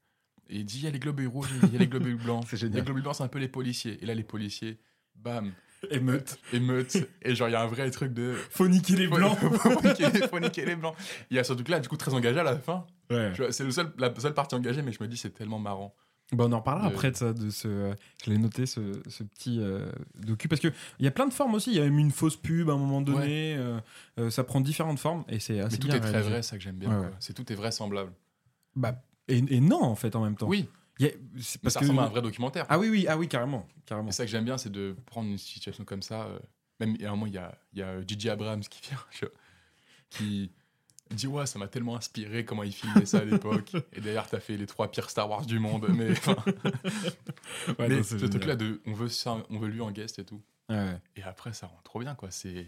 Speaker 1: Et il dit, il y a les globules rouges, il y a les globules blancs.
Speaker 2: C'est génial.
Speaker 1: Les globules blancs, c'est un peu les policiers. Et là, les policiers, bam,
Speaker 2: Émeute.
Speaker 1: émeute. et genre, il y a un vrai truc de.
Speaker 2: Faut niquer les blancs.
Speaker 1: faut, niquer, les- faut niquer les blancs. Il y a ce truc-là, du coup, très engagé à la fin.
Speaker 2: ouais.
Speaker 1: C'est le seul, la seule partie engagée, mais je me dis, c'est tellement marrant.
Speaker 2: Bah, on en reparlera après de ça, de ce, je l'ai noté ce, ce petit euh, docu parce que il y a plein de formes aussi. Il y a même une fausse pub à un moment donné. euh, euh, ça prend différentes formes et c'est assez
Speaker 1: Mais tout
Speaker 2: bien
Speaker 1: est très vrai, ça que j'aime bien.
Speaker 2: Ouais,
Speaker 1: quoi.
Speaker 2: ouais.
Speaker 1: C'est tout est vraisemblable.
Speaker 2: Bah, et, et non en fait en même temps.
Speaker 1: Oui,
Speaker 2: C'est parce
Speaker 1: ça
Speaker 2: que
Speaker 1: ressemble à un vrai documentaire.
Speaker 2: ah oui oui ah oui carrément carrément.
Speaker 1: Et ça que j'aime bien, c'est de prendre une situation comme ça. euh, même à un moment, il y a, il y a Gigi Abrams qui vient, qui dit Ouais, ça m'a tellement inspiré comment il filmait ça à l'époque. Et d'ailleurs, t'as fait les trois pires Star Wars du monde. Mais,
Speaker 2: Ouais,
Speaker 1: mais
Speaker 2: non, c'est
Speaker 1: ce truc-là, de, on, veut ça, on veut lui en guest et tout.
Speaker 2: Ouais, ouais.
Speaker 1: Et après, ça rend trop bien, quoi. C'est,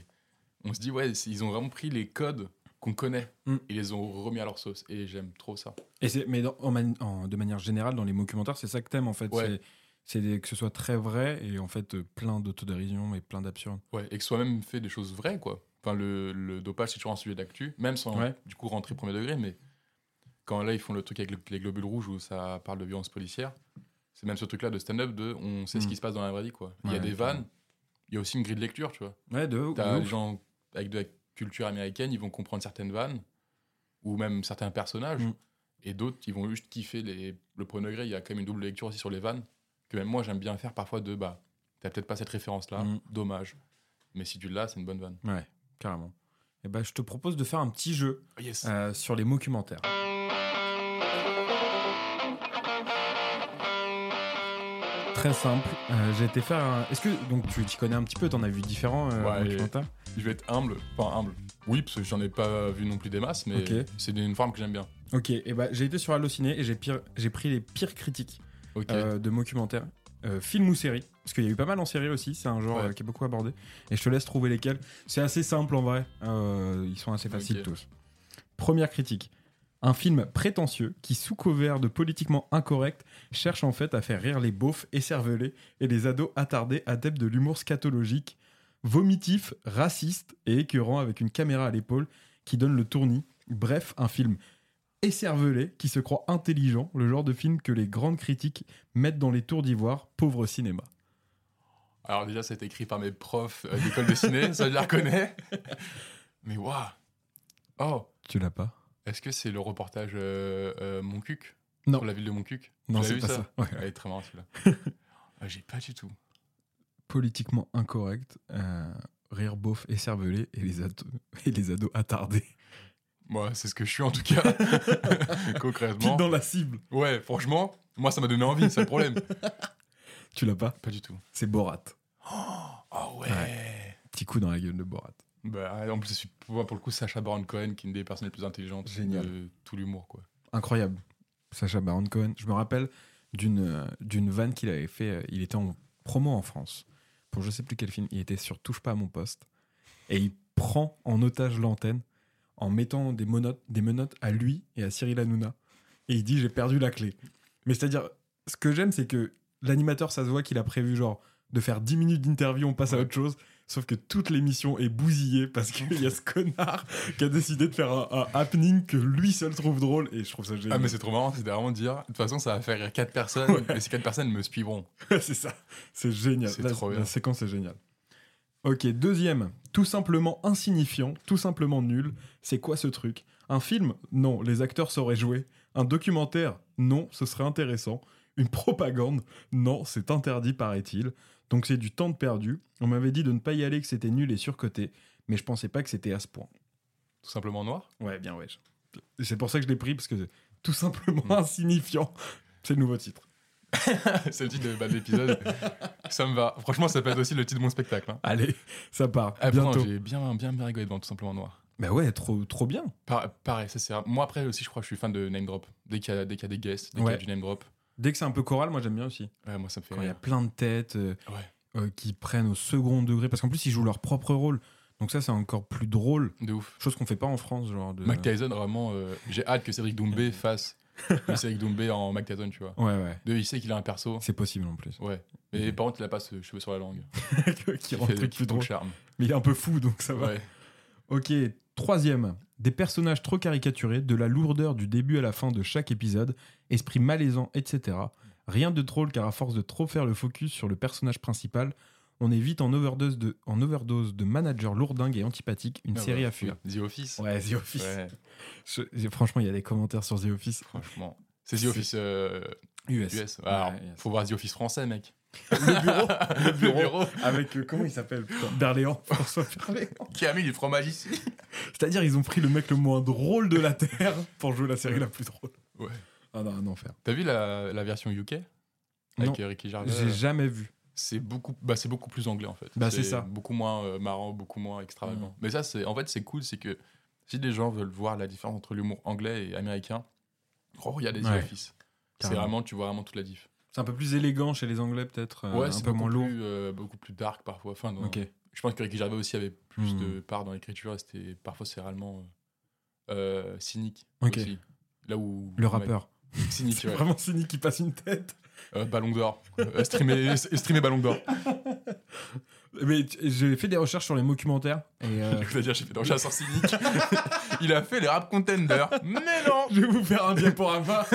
Speaker 1: on se dit Ouais, c'est- ils ont vraiment pris les codes qu'on connaît
Speaker 2: Mm.
Speaker 1: et les ont remis à leur sauce. Et j'aime trop ça.
Speaker 2: Et c'est mais dans- en man- en- de manière générale dans les documentaires c'est ça que t'aimes en fait.
Speaker 1: Ouais.
Speaker 2: C'est- que ce soit très vrai et en fait euh, plein d'autodérision et plein d'absurdes.
Speaker 1: Ouais, et que soit même fait des choses vraies, quoi. Enfin, le, le dopage, c'est toujours un sujet d'actu, même sans
Speaker 2: Ouais.
Speaker 1: du coup rentrer premier degré, mais quand là, ils font le truc avec le- les globules rouges où ça parle de violence policière, c'est même ce truc-là de stand-up de on sait ce
Speaker 2: Mm.
Speaker 1: qui se passe dans la vraie vie, quoi. Il y
Speaker 2: Ouais,
Speaker 1: a des vannes, il y a aussi une grille de lecture, tu vois.
Speaker 2: Ouais de,
Speaker 1: T'as
Speaker 2: de
Speaker 1: des gens avec de culture américaine, ils vont comprendre certaines vannes, ou même certains personnages,
Speaker 2: Mm.
Speaker 1: et d'autres, ils vont juste kiffer les, le premier degré. Il y a quand même une double lecture aussi sur les vannes, que même moi, j'aime bien faire parfois de bah, t'as peut-être pas cette référence-là,
Speaker 2: Mm.
Speaker 1: dommage. Mais si tu l'as, c'est une bonne vanne.
Speaker 2: Ouais carrément. Et ben je te propose de faire un petit jeu
Speaker 1: yes.
Speaker 2: euh, sur les documentaires. Très simple. Euh, j'ai été faire un. Est-ce que donc tu t'y connais un petit peu T'en as vu différents euh,
Speaker 1: Ouais, Je vais être humble, enfin humble. Oui, parce que j'en ai pas vu non plus des masses, mais c'est une forme que j'aime bien.
Speaker 2: Ok. Et ben j'ai été sur Allociné et j'ai pire- j'ai pris les pires critiques
Speaker 1: Ok.
Speaker 2: euh, de documentaires, euh, film ou série, parce qu'il y a eu pas mal en série aussi, c'est un genre
Speaker 1: Ouais.
Speaker 2: euh, qui est beaucoup abordé, et je te laisse trouver lesquels. C'est assez simple en vrai, ils sont assez faciles tous. Première critique. Un film prétentieux qui, sous couvert de politiquement incorrect, cherche en fait à faire rire les beaufs écervelés et les ados attardés adeptes de l'humour scatologique, vomitif, raciste et écœurant avec une caméra à l'épaule qui donne le tournis. Bref, un film écervelé qui se croit intelligent, le genre de film que les grandes critiques mettent dans les tours d'ivoire, pauvre cinéma.
Speaker 1: Alors déjà, été écrit par mes profs euh, d'école de ciné, ça je les reconnais. Mais waouh Oh
Speaker 2: Tu l'as pas?
Speaker 1: Est-ce que c'est le reportage euh, euh, Montcuq
Speaker 2: Non.
Speaker 1: Sur la ville de Montcuq
Speaker 2: Non, c'est pas ça? Ouais.
Speaker 1: Est très marrant celui-là. Ah, J'ai pas du tout.
Speaker 2: Politiquement incorrect, euh, rire beauf écervelé et les ados, et les ados attardés.
Speaker 1: Moi, c'est ce que je suis en tout cas. Concrètement.
Speaker 2: Pile dans la cible.
Speaker 1: Ouais, franchement, moi ça m'a donné envie, c'est le problème.
Speaker 2: Tu l'as pas?
Speaker 1: Pas du tout.
Speaker 2: C'est Borat.
Speaker 1: Oh ouais.
Speaker 2: Ouais. Petit coup dans la gueule de Borat.
Speaker 1: Bah, en plus, je suis pour pour le coup Sacha Baron Cohen, qui est une des personnes les plus intelligentes
Speaker 2: Génial.
Speaker 1: de tout l'humour, quoi.
Speaker 2: Incroyable. Sacha Baron Cohen. Je me rappelle d'une euh, d'une vanne qu'il avait fait. euh, Il était en promo en France pour je sais plus quel film. Il était sur Touche pas à mon poste et il prend en otage l'antenne en mettant des menottes, des menottes à lui et à Cyril Hanouna et il dit j'ai perdu la clé. Mais c'est à dire ce que j'aime c'est que l'animateur ça se voit qu'il a prévu genre de faire 10 minutes d'interview on passe à autre chose. Sauf que toute l'émission est bousillée parce qu'il y a ce connard qui a décidé de faire un, un happening que lui seul trouve drôle et je trouve ça génial.
Speaker 1: Ah, mais c'est trop marrant, c'était vraiment de dire, de toute façon, ça va faire rire 4 personnes, et ces 4 personnes me suivront.
Speaker 2: c'est ça. C'est génial.
Speaker 1: C'est
Speaker 2: la,
Speaker 1: trop
Speaker 2: la
Speaker 1: bien.
Speaker 2: séquence est géniale. Ok, deuxième. Tout simplement insignifiant, tout simplement nul. C'est quoi ce truc? Un film? Non, les acteurs sauraient jouer. Un documentaire? Non, ce serait intéressant. Une propagande? Non, c'est interdit, paraît-il. Donc c'est du temps de perdu. On m'avait dit de ne pas y aller, que c'était nul et surcoté. Mais je pensais pas que c'était à ce point.
Speaker 1: Tout simplement noir?
Speaker 2: Ouais, bien ouais. C'est pour ça que je l'ai pris, parce que c'est tout simplement
Speaker 1: Mm.
Speaker 2: insignifiant. C'est le nouveau titre.
Speaker 1: c'est le titre de, bah, de l'épisode. ça me va. Franchement, ça peut être aussi le titre de mon spectacle. Hein.
Speaker 2: Allez, ça part.
Speaker 1: Ah,
Speaker 2: Bientôt.
Speaker 1: j'ai bien, bien, bien rigolé devant Tout simplement noir.
Speaker 2: Bah ouais, trop, trop bien.
Speaker 1: Par- pareil, ça c'est. Moi après aussi, je crois que je suis fan de name drop. Dès qu'il y qu'il y a des guests, dès
Speaker 2: Ouais.
Speaker 1: qu'il y a du name drop,
Speaker 2: Dès que c'est un peu choral, moi j'aime bien aussi.
Speaker 1: ouais, moi ça me fait
Speaker 2: Quand il y a plein de têtes euh,
Speaker 1: Ouais.
Speaker 2: euh, qui prennent au second degré, parce qu'en plus ils jouent leur propre rôle. Donc ça c'est encore plus drôle,
Speaker 1: De ouf.
Speaker 2: chose qu'on fait pas en France, genre de.
Speaker 1: Mac Tyson, vraiment, euh, j'ai hâte que Cédric Doumbé fasse Cédric Doumbé en Mac Tyson, tu vois.
Speaker 2: Ouais ouais,
Speaker 1: De, il sait qu'il a un perso.
Speaker 2: c'est possible en plus.
Speaker 1: Ouais. Mais par contre, il a pas ce cheveu sur la langue.
Speaker 2: qui
Speaker 1: Il
Speaker 2: rend le truc
Speaker 1: qui
Speaker 2: plus drôle.
Speaker 1: charme.
Speaker 2: Mais il est un peu fou donc ça va.
Speaker 1: Ouais.
Speaker 2: Ok, troisième. Des personnages trop caricaturés, de la lourdeur du début à la fin de chaque épisode, esprit malaisant, etc. Rien de drôle car à force de trop faire le focus sur le personnage principal, on est vite en overdose de, en overdose de managers lourdingues et antipathiques, une
Speaker 1: Ah
Speaker 2: série
Speaker 1: bah,
Speaker 2: à fuir.
Speaker 1: The Office.
Speaker 2: Ouais, The Office.
Speaker 1: Ouais,
Speaker 2: Je- franchement, il y a des commentaires sur The Office.
Speaker 1: franchement. C'est The Office euh,
Speaker 2: US.
Speaker 1: US. Alors,
Speaker 2: Ouais,
Speaker 1: faut voir The Office français, mec.
Speaker 2: Le bureau, le bureau,
Speaker 1: Le bureau.
Speaker 2: avec euh, comment il s'appelle putain, Berléand, François Berléand.
Speaker 1: Qui a mis du fromage ici
Speaker 2: C'est-à-dire ils ont pris le mec le moins drôle de la terre pour jouer la série la plus drôle.
Speaker 1: Ouais.
Speaker 2: Ah non, un enfer.
Speaker 1: T'as vu la, la version UK Avec euh, Ricky Gervais
Speaker 2: J'ai jamais vu.
Speaker 1: C'est beaucoup, bah, c'est beaucoup plus anglais en fait.
Speaker 2: Bah, c'est ça.
Speaker 1: Beaucoup moins euh, marrant, beaucoup moins extravagant. Mais ça, c'est, en fait, c'est cool, c'est que si des gens veulent voir la différence entre l'humour anglais et américain, oh, il y a des
Speaker 2: Ouais.
Speaker 1: Office. C'est vraiment, tu vois vraiment toute la diff.
Speaker 2: C'est un peu plus élégant chez les Anglais peut-être, euh,
Speaker 1: ouais,
Speaker 2: un
Speaker 1: c'est
Speaker 2: peu
Speaker 1: beaucoup
Speaker 2: moins lourd.
Speaker 1: plus, euh, beaucoup plus dark parfois. Enfin, dans-. Je pense que Ricky Gervais aussi avait plus de part dans l'écriture et c'était parfois c'est réellement euh, cynique
Speaker 2: Ok.
Speaker 1: aussi. Là où
Speaker 2: Le rappeur.
Speaker 1: cynique,
Speaker 2: C'est
Speaker 1: ouais.
Speaker 2: vraiment cynique qui passe une tête.
Speaker 1: Euh, Ballon d'or, Euh, streamer, streamer Ballon d'or.
Speaker 2: Mais j'ai fait des recherches sur les documentaires et euh,
Speaker 1: j'ai fait dans Chasseur cynique. Il a fait les rap contenders. Mais non.
Speaker 2: je vais vous faire un diaporama.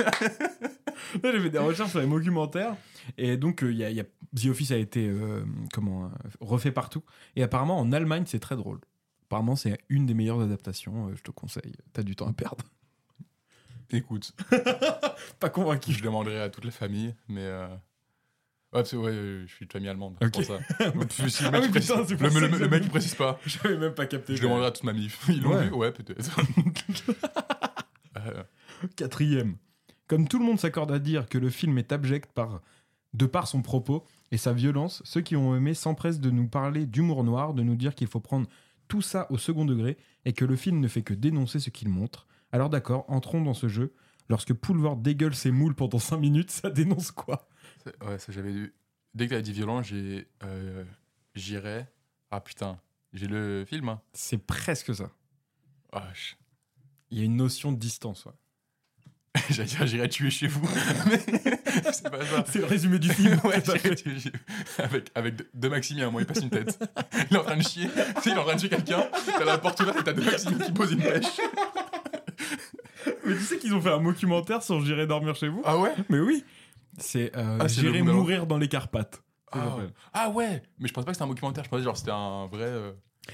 Speaker 2: J'ai fait des recherches sur les documentaires et donc euh, y a, il y a- The Office a été euh, comment euh, refait partout et apparemment en Allemagne c'est très drôle. Apparemment c'est une des meilleures adaptations. je te conseille. T'as du temps à perdre.
Speaker 1: Écoute,
Speaker 2: Pas convaincu.
Speaker 1: je demanderai à toute la famille, mais. euh, Ouais, parce que ouais, je suis de famille allemande.
Speaker 2: Ok.
Speaker 1: C'est pour ça. Donc, si le
Speaker 2: Ah
Speaker 1: mec,
Speaker 2: oui,
Speaker 1: il précise- le, le- le mec il précise pas.
Speaker 2: J'avais même pas capté.
Speaker 1: Je demanderai à toute ma mif. Ils l'ont
Speaker 2: Ouais.
Speaker 1: vu Ouais, peut-être. Euh,
Speaker 2: Quatrième. Comme tout le monde s'accorde à dire que le film est abject par, de par son propos et sa violence, ceux qui ont aimé s'empressent de nous parler d'humour noir, de nous dire qu'il faut prendre tout ça au second degré et que le film ne fait que dénoncer ce qu'il montre. Alors d'accord, entrons dans ce jeu. Lorsque Poulvord dégueule ses moules pendant 5 minutes, ça dénonce quoi?
Speaker 1: Ouais, ça j'avais vu. Dès que t'as dit violent, j'ai. euh, J'irai. Ah putain, j'ai le film. hein.
Speaker 2: C'est presque ça.
Speaker 1: Ah, je-
Speaker 2: Il y a une notion de distance. ouais.
Speaker 1: J'allais dire, j'irai tuer chez vous. C'est pas ça.
Speaker 2: C'est le résumé du film.
Speaker 1: Ouais,
Speaker 2: tout à
Speaker 1: j'irai
Speaker 2: fait.
Speaker 1: tuer chez vous. Avec, avec Maximiens, moi, il passe une tête. Il est en train de chier. Tu sais, il est en train de tuer quelqu'un. T'as la porte ouverte et t'as deux Maximiens qui posent une pêche.
Speaker 2: Mais tu sais qu'ils ont fait un documentaire sur J'irai dormir chez vous?
Speaker 1: Ah ouais?
Speaker 2: Mais oui C'est euh,
Speaker 1: Ah,
Speaker 2: J'irai mourir dans les Carpates.
Speaker 1: Ah, ah ouais Mais je pensais pas que c'était un documentaire. Je pensais genre c'était un vrai. euh,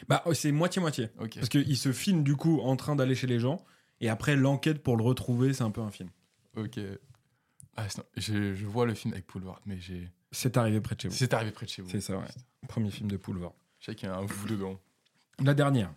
Speaker 2: Bah, oh, c'est moitié-moitié.
Speaker 1: Ok.
Speaker 2: Parce qu'il se filme du coup en train d'aller chez les gens, et après l'enquête pour le retrouver, c'est un peu un film.
Speaker 1: Ok. Ah, je, je vois le film avec Poulvard, mais j'ai.
Speaker 2: C'est arrivé près de chez vous.
Speaker 1: C'est arrivé près de chez vous.
Speaker 2: C'est ça, ouais. Premier film de Poulvord.
Speaker 1: Je sais qu'il y a un vous dedans.
Speaker 2: La dernière.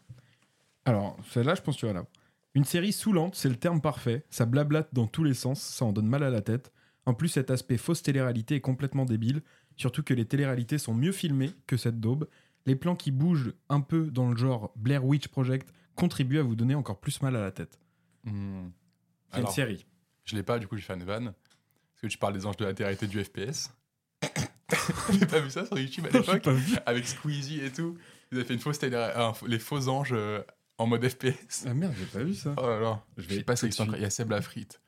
Speaker 2: Alors, celle-là, je pense que tu vas là. Une série saoulante, c'est le terme parfait. Ça blablate dans tous les sens, ça en donne mal à la tête. En plus, cet aspect fausse télé-réalité est complètement débile. Surtout que les télé-réalités sont mieux filmées que cette daube. Les plans qui bougent un peu dans le genre Blair Witch Project contribuent à vous donner encore plus mal à la tête. C'est une série.
Speaker 1: je l'ai pas, du coup, je fais une vanne. Parce que tu parles des anges de la télé du FPS. J'ai pas vu ça sur YouTube à l'époque. Avec Squeezie et tout. Ils avaient fait une fausse télé, les faux anges euh, en mode FPS.
Speaker 2: Ah merde, j'ai pas vu ça.
Speaker 1: Oh là là,
Speaker 2: Je
Speaker 1: je
Speaker 2: vais
Speaker 1: sais pas si
Speaker 2: suite.
Speaker 1: Il y a Seb Lafrite.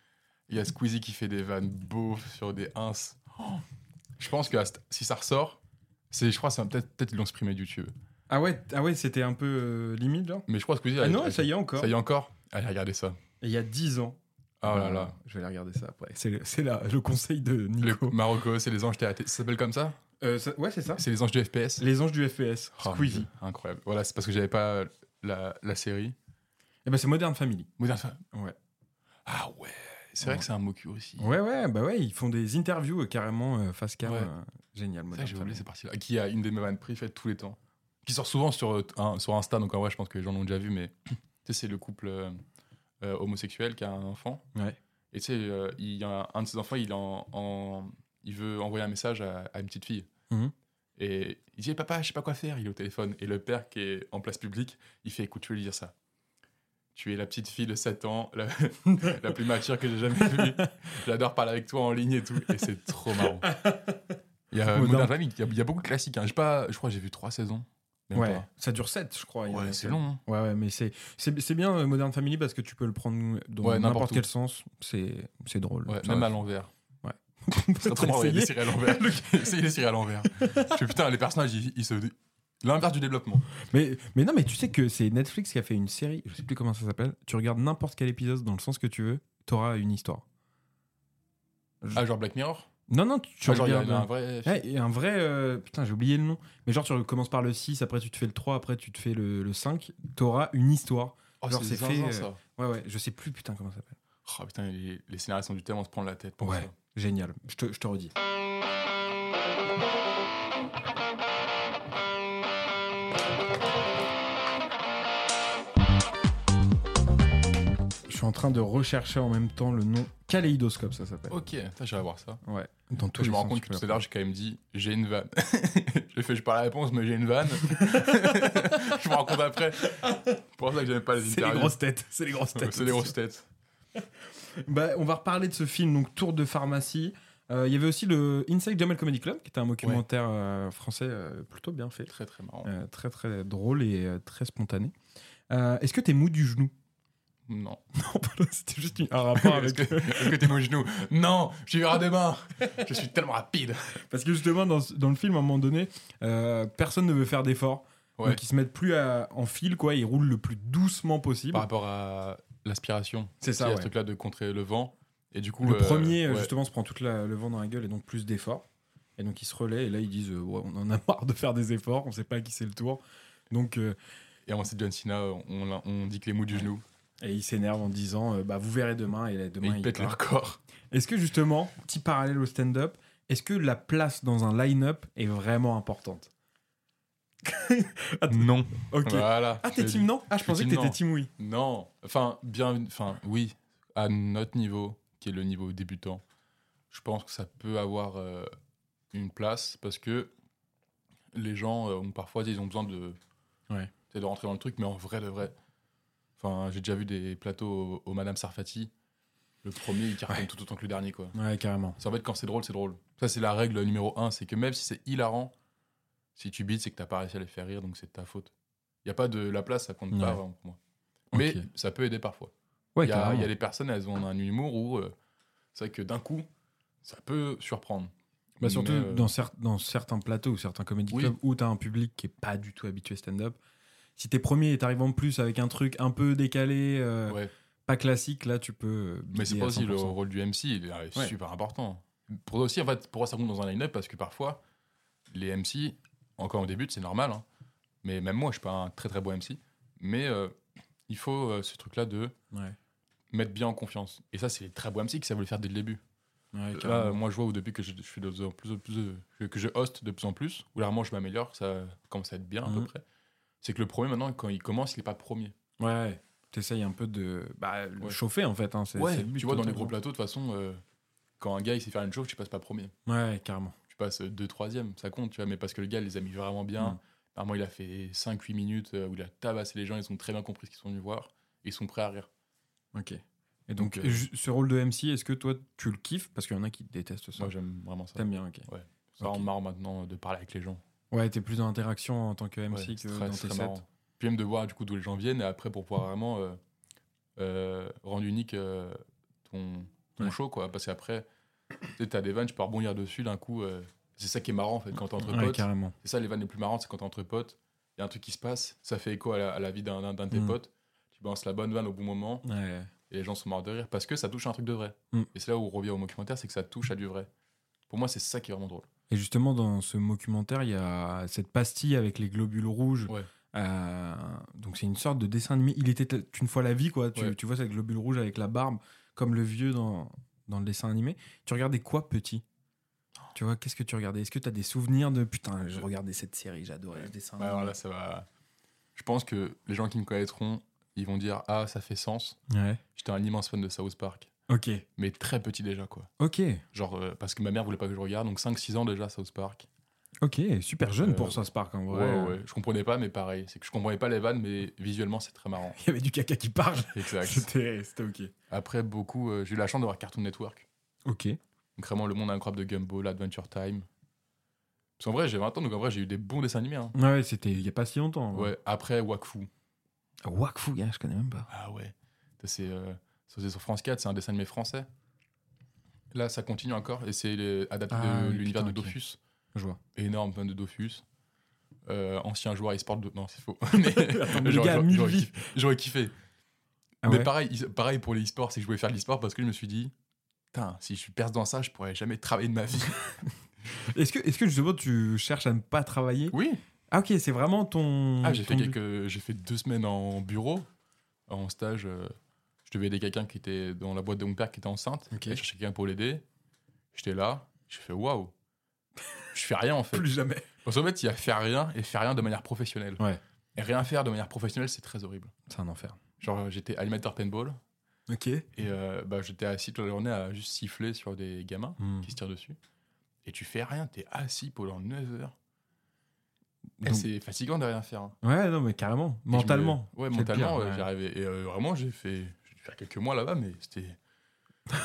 Speaker 1: Il y a Squeezie qui fait des vannes beaufs sur des ins. Oh. je pense que si ça ressort, c'est, je crois que c'est peut-être, peut-être ils l'ont supprimé de YouTube.
Speaker 2: Ah ouais, ah ouais c'était un peu euh, limite là
Speaker 1: Mais je crois que Squeezie.
Speaker 2: Ah
Speaker 1: a-
Speaker 2: non,
Speaker 1: a-
Speaker 2: ça y est encore.
Speaker 1: Ça y est encore? Allez, regardez ça.
Speaker 2: Il y a 10 ans.
Speaker 1: Oh là
Speaker 2: Euh,
Speaker 1: là.
Speaker 2: Je vais aller regarder ça après. C'est le, c'est la- le conseil de
Speaker 1: Le
Speaker 2: Nico.
Speaker 1: Marocco, c'est les anges TAT. Ça s'appelle comme ça
Speaker 2: Euh, ça- ouais, c'est ça.
Speaker 1: C'est les anges du FPS
Speaker 2: Les anges du FPS.
Speaker 1: Oh,
Speaker 2: Squeezie.
Speaker 1: Incroyable. Voilà, c'est parce que j'avais pas la, la série.
Speaker 2: Et ben c'est Modern Family.
Speaker 1: Modern Family.
Speaker 2: Ouais.
Speaker 1: Ah ouais. C'est vrai
Speaker 2: Ouais.
Speaker 1: que c'est un mocu aussi.
Speaker 2: Ouais, ouais, bah ouais, ils font des interviews euh, carrément euh, face cam.
Speaker 1: Ouais.
Speaker 2: euh, génial,
Speaker 1: C'est vrai
Speaker 2: Modern
Speaker 1: que j'ai oublié
Speaker 2: Family.
Speaker 1: cette partie-là. Qui a une des vannes préférées de tous les temps. Qui sort souvent sur, euh, un- sur Insta, donc en vrai, je pense que les gens l'ont déjà vu, mais tu sais, c'est le couple euh, euh, homosexuel qui a un enfant.
Speaker 2: Ouais.
Speaker 1: Et tu sais, euh, il y a un de ses enfants, il, en, en- il veut envoyer un message à, à une petite fille.
Speaker 2: Mhm.
Speaker 1: Et il dit Papa, je sais pas quoi faire. Il est au téléphone. Et le père, qui est en place publique, il fait Écoute, je vais lui dire ça. Tu es la petite fille de 7 ans, la, la plus mature que j'ai jamais vue. J'adore parler avec toi en ligne et tout. Et c'est trop marrant. Il y a, il y beaucoup de classiques. hein. Pas, je crois que j'ai vu trois saisons. Même
Speaker 2: Ouais,
Speaker 1: pas.
Speaker 2: ça dure 7, je crois.
Speaker 1: Ouais, c'est long. hein.
Speaker 2: Ouais, ouais, mais c'est c'est c'est bien euh, Modern Family parce que tu peux le prendre dans
Speaker 1: Ouais, n'importe
Speaker 2: quel sens. C'est c'est drôle.
Speaker 1: Ouais, même à l'envers.
Speaker 2: T'as
Speaker 1: C'est trop marrant, à l'envers. Essayez les séries à l'envers. Je fais putain, les personnages, ils, ils se. L'inverse du développement.
Speaker 2: mais, mais non, mais tu sais que c'est Netflix qui a fait une série, je sais plus comment ça s'appelle. Tu regardes n'importe quel épisode dans le sens que tu veux, t'auras une histoire.
Speaker 1: Ah, genre Black Mirror?
Speaker 2: Non, non, tu,
Speaker 1: Ah, Genre, il y a un vrai.
Speaker 2: Ouais, et un vrai. euh, putain, j'ai oublié le nom. Mais genre, tu commences par le 6, après tu te fais le 3, après tu te fais le, le 5. T'auras une histoire.
Speaker 1: Oh,
Speaker 2: genre,
Speaker 1: c'est
Speaker 2: fait,
Speaker 1: ça.
Speaker 2: Ouais, ouais, je sais plus, putain, comment ça s'appelle.
Speaker 1: Oh putain, les, les scénaristes ont du thème, on se prend la tête pour
Speaker 2: Ouais.
Speaker 1: ça.
Speaker 2: Génial. Je te, je te redis. Suis en train de rechercher en même temps le nom. Kaléidoscope, ça s'appelle.
Speaker 1: Ok, ça, j'irai voir ça.
Speaker 2: Ouais. Dans tous
Speaker 1: je
Speaker 2: les
Speaker 1: me rends compte que tout à l'heure, j'ai quand même dit j'ai une vanne. j'ai fait, je parle la réponse, mais j'ai une vanne. je me rends compte après. Pour ça que j'aime pas les
Speaker 2: C'est les
Speaker 1: interviews.
Speaker 2: grosses têtes. C'est les grosses têtes.
Speaker 1: C'est les grosses têtes.
Speaker 2: Bah, on va reparler de ce film, donc Tour de pharmacie. Euh, Il y avait aussi le Inside Jamel Comedy Club, qui était un documentaire euh, français euh, plutôt bien fait.
Speaker 1: Très, très marrant.
Speaker 2: Euh, très très drôle et euh, très spontané. Euh, Est-ce que t'es mou du genou?
Speaker 1: Non.
Speaker 2: C'était juste un rapport avec.
Speaker 1: est-ce que t'es mon genou Non, j'y verrai demain. Je suis tellement rapide.
Speaker 2: Parce que justement, dans, dans le film, à un moment donné, euh, personne ne veut faire d'efforts.
Speaker 1: Ouais.
Speaker 2: Donc ils se mettent plus à- en fil, quoi. Ils roulent le plus doucement possible.
Speaker 1: Par rapport à l'aspiration.
Speaker 2: C'est ça,
Speaker 1: Il y a
Speaker 2: ouais.
Speaker 1: ce truc-là de contrer le vent. Et du coup.
Speaker 2: Le
Speaker 1: euh,
Speaker 2: premier,
Speaker 1: ouais.
Speaker 2: justement, se prend tout le vent dans la gueule et donc plus d'efforts. Et donc ils se relaient et là ils disent euh, ouais, on en a marre de faire des efforts, on sait pas à qui c'est le tour. Donc euh,
Speaker 1: Et c'est John Cena, on, on dit que les mous du genou.
Speaker 2: Et ils s'énervent en disant euh, bah vous verrez demain et là, demain
Speaker 1: ils
Speaker 2: il
Speaker 1: pètent leur corps.
Speaker 2: Est-ce que justement, petit parallèle au stand-up, est-ce que la place dans un line-up est vraiment importante?
Speaker 1: Non.
Speaker 2: Ok.
Speaker 1: Voilà.
Speaker 2: Ah t'es team non? Ah je pensais que t'étais team oui.
Speaker 1: Non. Enfin, bien. Enfin, oui. À notre niveau, qui est le niveau débutant, je pense que ça peut avoir euh, une place parce que les gens euh, ont parfois ils ont besoin de,
Speaker 2: Ouais.
Speaker 1: de rentrer dans le truc, mais en vrai de vrai. Enfin, j'ai déjà vu des plateaux au, au Madame Sarfati. Le premier, il cartonne
Speaker 2: Ouais.
Speaker 1: tout autant que le dernier, quoi.
Speaker 2: Ouais carrément.
Speaker 1: C'est en fait quand c'est drôle, c'est drôle. Ça, c'est la règle numéro un, c'est que même si c'est hilarant, si tu bites, c'est que t'as pas réussi à les faire rire, donc c'est de ta faute. Il y a pas de la place, ça compte
Speaker 2: Ouais.
Speaker 1: pas vraiment pour moi. Mais ça peut aider parfois.
Speaker 2: Ouais
Speaker 1: Il y, a,
Speaker 2: carrément.
Speaker 1: il y a des personnes, elles ont un humour où euh, c'est vrai que d'un coup, ça peut surprendre.
Speaker 2: Bah, surtout
Speaker 1: euh,
Speaker 2: dans, cer- dans certains plateaux ou certains comédie
Speaker 1: Oui.
Speaker 2: clubs où t'as un public qui est pas du tout habitué stand-up. Si t'es premier et t'arrives en plus avec un truc un peu décalé, euh,
Speaker 1: ouais.
Speaker 2: pas classique, là tu peux.
Speaker 1: Mais c'est pas aussi le
Speaker 2: 100%.
Speaker 1: rôle du MC, il est
Speaker 2: Ouais.
Speaker 1: super important. Pour aussi, en fait, pourquoi ça compte dans un line-up Parce que parfois, les MC, encore au début, c'est normal. hein. Mais même moi, je suis pas un très très bon MC. Mais euh, il faut euh, ce truc-là de
Speaker 2: Ouais.
Speaker 1: mettre bien en confiance. Et ça, c'est les très beaux MC qui savent le faire dès le début.
Speaker 2: Ouais,
Speaker 1: Là, moi, je vois au début que je, je fais de plus en plus, de plus que je host de plus en plus, où là, moi, je m'améliore, ça commence à être bien à peu
Speaker 2: Mhm.
Speaker 1: près. C'est que le premier, maintenant, quand il commence, il est pas premier.
Speaker 2: Ouais, t'essayes un peu de bah, le
Speaker 1: Ouais.
Speaker 2: chauffer en fait. Hein,
Speaker 1: Ouais,
Speaker 2: c'est le but
Speaker 1: tu vois, dans les gros plateaux, de toute façon, euh, quand un gars, il sait faire une chose, tu passes pas premier.
Speaker 2: Ouais, carrément.
Speaker 1: Tu passes 2 troisième, ça compte, tu vois, mais parce que le gars, il les a mis vraiment bien.
Speaker 2: Mhm.
Speaker 1: Normalement, il a fait 5-8 minutes euh, où il a tabassé les gens, ils ont très bien compris ce qu'ils sont venus voir, et ils sont prêts à rire.
Speaker 2: Ok. Et donc,
Speaker 1: Donc, euh,
Speaker 2: ce rôle de MC, est-ce que toi tu le kiffes? Parce qu'il y en a qui détestent ça.
Speaker 1: Moi, j'aime vraiment ça.
Speaker 2: T'aimes bien, ok.
Speaker 1: C'est vraiment
Speaker 2: Ok.
Speaker 1: marrant maintenant de parler avec les gens.
Speaker 2: Ouais, t'es plus dans l'interaction en tant que MC
Speaker 1: Ouais,
Speaker 2: que
Speaker 1: c'est
Speaker 2: dans
Speaker 1: très,
Speaker 2: tes
Speaker 1: très
Speaker 2: sets.
Speaker 1: Puis même de voir du coup d'où les gens viennent et après pour pouvoir vraiment euh, euh, rendre unique euh, ton, ton
Speaker 2: Ouais.
Speaker 1: show quoi. Parce qu'après, tu t'as des vannes, tu peux rebondir dessus d'un coup. c'est ça qui est marrant en fait quand t'es entre
Speaker 2: Ouais,
Speaker 1: potes.
Speaker 2: carrément.
Speaker 1: C'est ça les vannes les plus marrantes, c'est quand t'es entre potes, il y a un truc qui se passe, ça fait écho à la, à la vie d'un de tes
Speaker 2: Mm.
Speaker 1: potes. Tu balances la bonne vanne au bon moment et les gens sont morts de rire parce que ça touche à un truc de vrai.
Speaker 2: Mm.
Speaker 1: Et c'est là où on revient au documentaire, c'est que ça touche à du vrai. Pour moi, c'est ça qui est vraiment drôle.
Speaker 2: Et justement, dans ce documentaire, il y a cette pastille avec les globules rouges.
Speaker 1: Ouais.
Speaker 2: Euh, donc, c'est une sorte de dessin animé. Il était une fois la vie, quoi. Tu,
Speaker 1: Ouais.
Speaker 2: tu vois cette globule rouge avec la barbe, comme le vieux dans, dans le dessin animé. Tu regardais quoi petit? Tu vois, qu'est-ce que tu regardais? Est-ce que tu as des souvenirs de putain,
Speaker 1: je
Speaker 2: regardais cette série, j'adorais ce dessin
Speaker 1: Ouais,
Speaker 2: animé
Speaker 1: alors là, ça va. Je pense que les gens qui me connaîtront, ils vont dire Ah, ça fait sens.
Speaker 2: Ouais.
Speaker 1: J'étais un immense fan de South Park.
Speaker 2: Ok.
Speaker 1: mais très petit déjà quoi.
Speaker 2: Ok.
Speaker 1: Genre euh, parce que ma mère voulait pas que je regarde, donc 5-6 ans déjà South Park.
Speaker 2: Ok. Super jeune
Speaker 1: Euh,
Speaker 2: pour South Park, en
Speaker 1: Ouais,
Speaker 2: vrai.
Speaker 1: ouais, ouais. Je comprenais pas, mais pareil, c'est que je comprenais pas les vannes, mais visuellement c'est très marrant.
Speaker 2: Il y avait du caca qui parle.
Speaker 1: Exact.
Speaker 2: C'était ok.
Speaker 1: Après beaucoup, euh, j'ai eu la chance de voir Cartoon Network.
Speaker 2: Ok.
Speaker 1: Donc vraiment le monde incroyable de Gumball, Adventure Time. Parce qu'en vrai j'ai 20 ans, donc en vrai j'ai eu des bons dessins animés. hein.
Speaker 2: Ouais, c'était il y a pas si longtemps.
Speaker 1: Ouais. Après Wakfu.
Speaker 2: Wakfu, gars, je connais même pas.
Speaker 1: Ah ouais. C'est euh, c'est sur France 4, c'est un dessin animé français. Là ça continue encore et c'est adapté
Speaker 2: Ah
Speaker 1: de
Speaker 2: oui,
Speaker 1: l'univers de. Dofus.
Speaker 2: Je vois.
Speaker 1: énorme fan de Dofus. Euh, ancien joueur e-sport de... Non, c'est faux. J'aurais- kiffé.
Speaker 2: Ah
Speaker 1: Mais pareil, il- pareil pour les e-sports, c'est que je voulais faire de l'e-sport parce que je me suis dit, putain, si je perce dans ça, je pourrais jamais travailler de ma vie.
Speaker 2: Est-ce que, est que justement tu cherches à ne pas travailler?
Speaker 1: Oui.
Speaker 2: Ah ok, c'est vraiment ton.
Speaker 1: Ah, j'ai fait,
Speaker 2: ton
Speaker 1: quelques... j'ai fait deux semaines en bureau, en stage. euh, Je devais aider quelqu'un qui était dans la boîte de mon père qui était enceinte.
Speaker 2: Ok.
Speaker 1: Je cherchais quelqu'un pour l'aider. J'étais là, j'ai fait waouh. Je fais rien en fait.
Speaker 2: Plus jamais.
Speaker 1: Parce qu'en fait, il y a faire rien et faire rien de manière professionnelle.
Speaker 2: Ouais.
Speaker 1: Et rien faire de manière professionnelle, c'est très horrible.
Speaker 2: C'est un enfer.
Speaker 1: Genre, j'étais animateur paintball
Speaker 2: Ok.
Speaker 1: et euh, bah, j'étais assis toute la journée à juste siffler sur des gamins
Speaker 2: Hmm.
Speaker 1: qui se tirent dessus. Et tu fais rien, t'es assis pendant 9 heures.
Speaker 2: Donc-
Speaker 1: c'est fatigant de rien faire. hein.
Speaker 2: Ouais, non, mais carrément.
Speaker 1: Et je me-
Speaker 2: Mentalement.
Speaker 1: Ouais, mentalement, ouais,
Speaker 2: ouais.
Speaker 1: Et euh, vraiment, j'ai fait, faire quelques mois là-bas, mais c'était.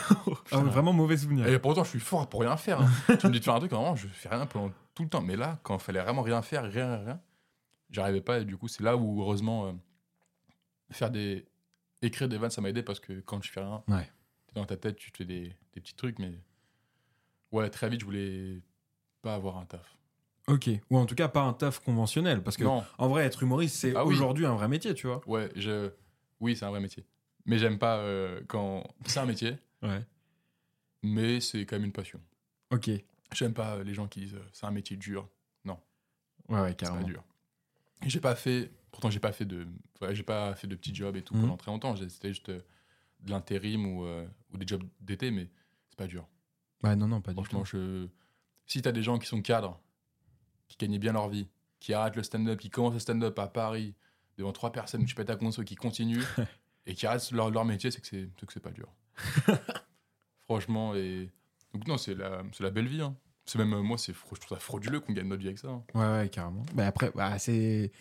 Speaker 2: Ah, vraiment mauvais souvenir.
Speaker 1: Et pourtant, je suis fort pour rien faire. hein. tu me dis de faire un truc, vraiment, je fais rien pendant tout le temps. Mais là, quand il fallait vraiment rien faire, rien, rien, j'arrivais pas. Et du coup, c'est là où, heureusement, euh, faire des. Écrire des vannes, ça m'a aidé parce que quand tu fais rien,
Speaker 2: Ouais.
Speaker 1: dans ta tête, tu te fais des, des petits trucs. Mais ouais, très vite, je voulais pas avoir un taf.
Speaker 2: Ok. Ou en tout cas, pas un taf conventionnel. Parce que,
Speaker 1: Non,
Speaker 2: en vrai, être humoriste, c'est
Speaker 1: Ah oui.
Speaker 2: aujourd'hui un vrai métier, tu vois.
Speaker 1: ouais, je. Oui, c'est un vrai métier. Mais j'aime pas euh, quand. C'est un métier,
Speaker 2: Ouais.
Speaker 1: mais c'est quand même une passion.
Speaker 2: Ok.
Speaker 1: J'aime pas euh, les gens qui disent euh, c'est un métier dur.
Speaker 2: Ouais, ouais,
Speaker 1: C'est pas
Speaker 2: carrément.
Speaker 1: dur. Et j'ai pas fait. Pourtant, j'ai pas fait de. ouais, j'ai pas fait de petits jobs et tout
Speaker 2: Mhm.
Speaker 1: pendant très longtemps. J'ai- C'était juste euh, de l'intérim ou, euh, ou des jobs d'été, mais c'est pas dur.
Speaker 2: Ouais, non, non, pas du
Speaker 1: Franchement,
Speaker 2: tout.
Speaker 1: je. Si t'as des gens qui sont cadres, qui gagnent bien leur vie, qui arrêtent le stand-up, qui commencent le stand-up à Paris devant trois personnes, tu pètes ta console, qui continuent et qui arrêtent leur, leur métier, c'est que c'est c'est que c'est pas dur. Franchement, et. Donc, non, c'est la, c'est la belle vie. hein. C'est même, moi, c'est, je trouve ça frauduleux qu'on gagne notre vie avec ça. hein.
Speaker 2: Ouais, ouais, carrément. Bah après, bah, c'est.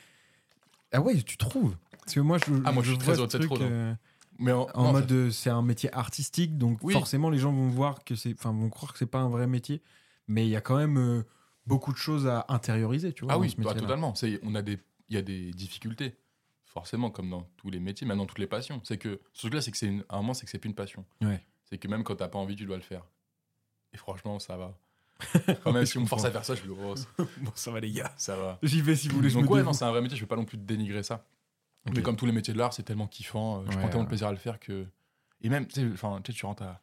Speaker 2: Ah ouais, tu trouves Parce que moi, je.
Speaker 1: Ah, moi, je suis très
Speaker 2: vois
Speaker 1: heureux de
Speaker 2: ce
Speaker 1: cette
Speaker 2: truc,
Speaker 1: fraude, hein.
Speaker 2: euh,
Speaker 1: Mais en,
Speaker 2: en
Speaker 1: non,
Speaker 2: mode, c'est un métier artistique, donc
Speaker 1: Oui.
Speaker 2: forcément, les gens vont voir que c'est. Enfin, vont croire que c'est pas un vrai métier. Mais il y a quand même euh, beaucoup de choses à intérioriser, tu vois.
Speaker 1: Ah oui,
Speaker 2: ce
Speaker 1: bah, totalement. On a des, il y a des difficultés, forcément, comme dans tous les métiers, même dans toutes les passions. C'est que ce truc-là, c'est que c'est une, à un moment, c'est que c'est plus une passion.
Speaker 2: Ouais.
Speaker 1: C'est que même quand t'as pas envie, tu dois le faire. Et franchement, ça va. Quand même, si on me force à faire ça, je oh, ça-
Speaker 2: Bon, ça va, les gars.
Speaker 1: ça va.
Speaker 2: J'y vais si vous voulez.
Speaker 1: Donc ouais, non, c'est un vrai métier. Je veux pas non plus dénigrer ça. Mais comme tous les métiers de l'art, c'est tellement kiffant. euh, Je
Speaker 2: Ouais,
Speaker 1: prends tellement de plaisir à le faire que. Et même, tu sais, tu rentres à.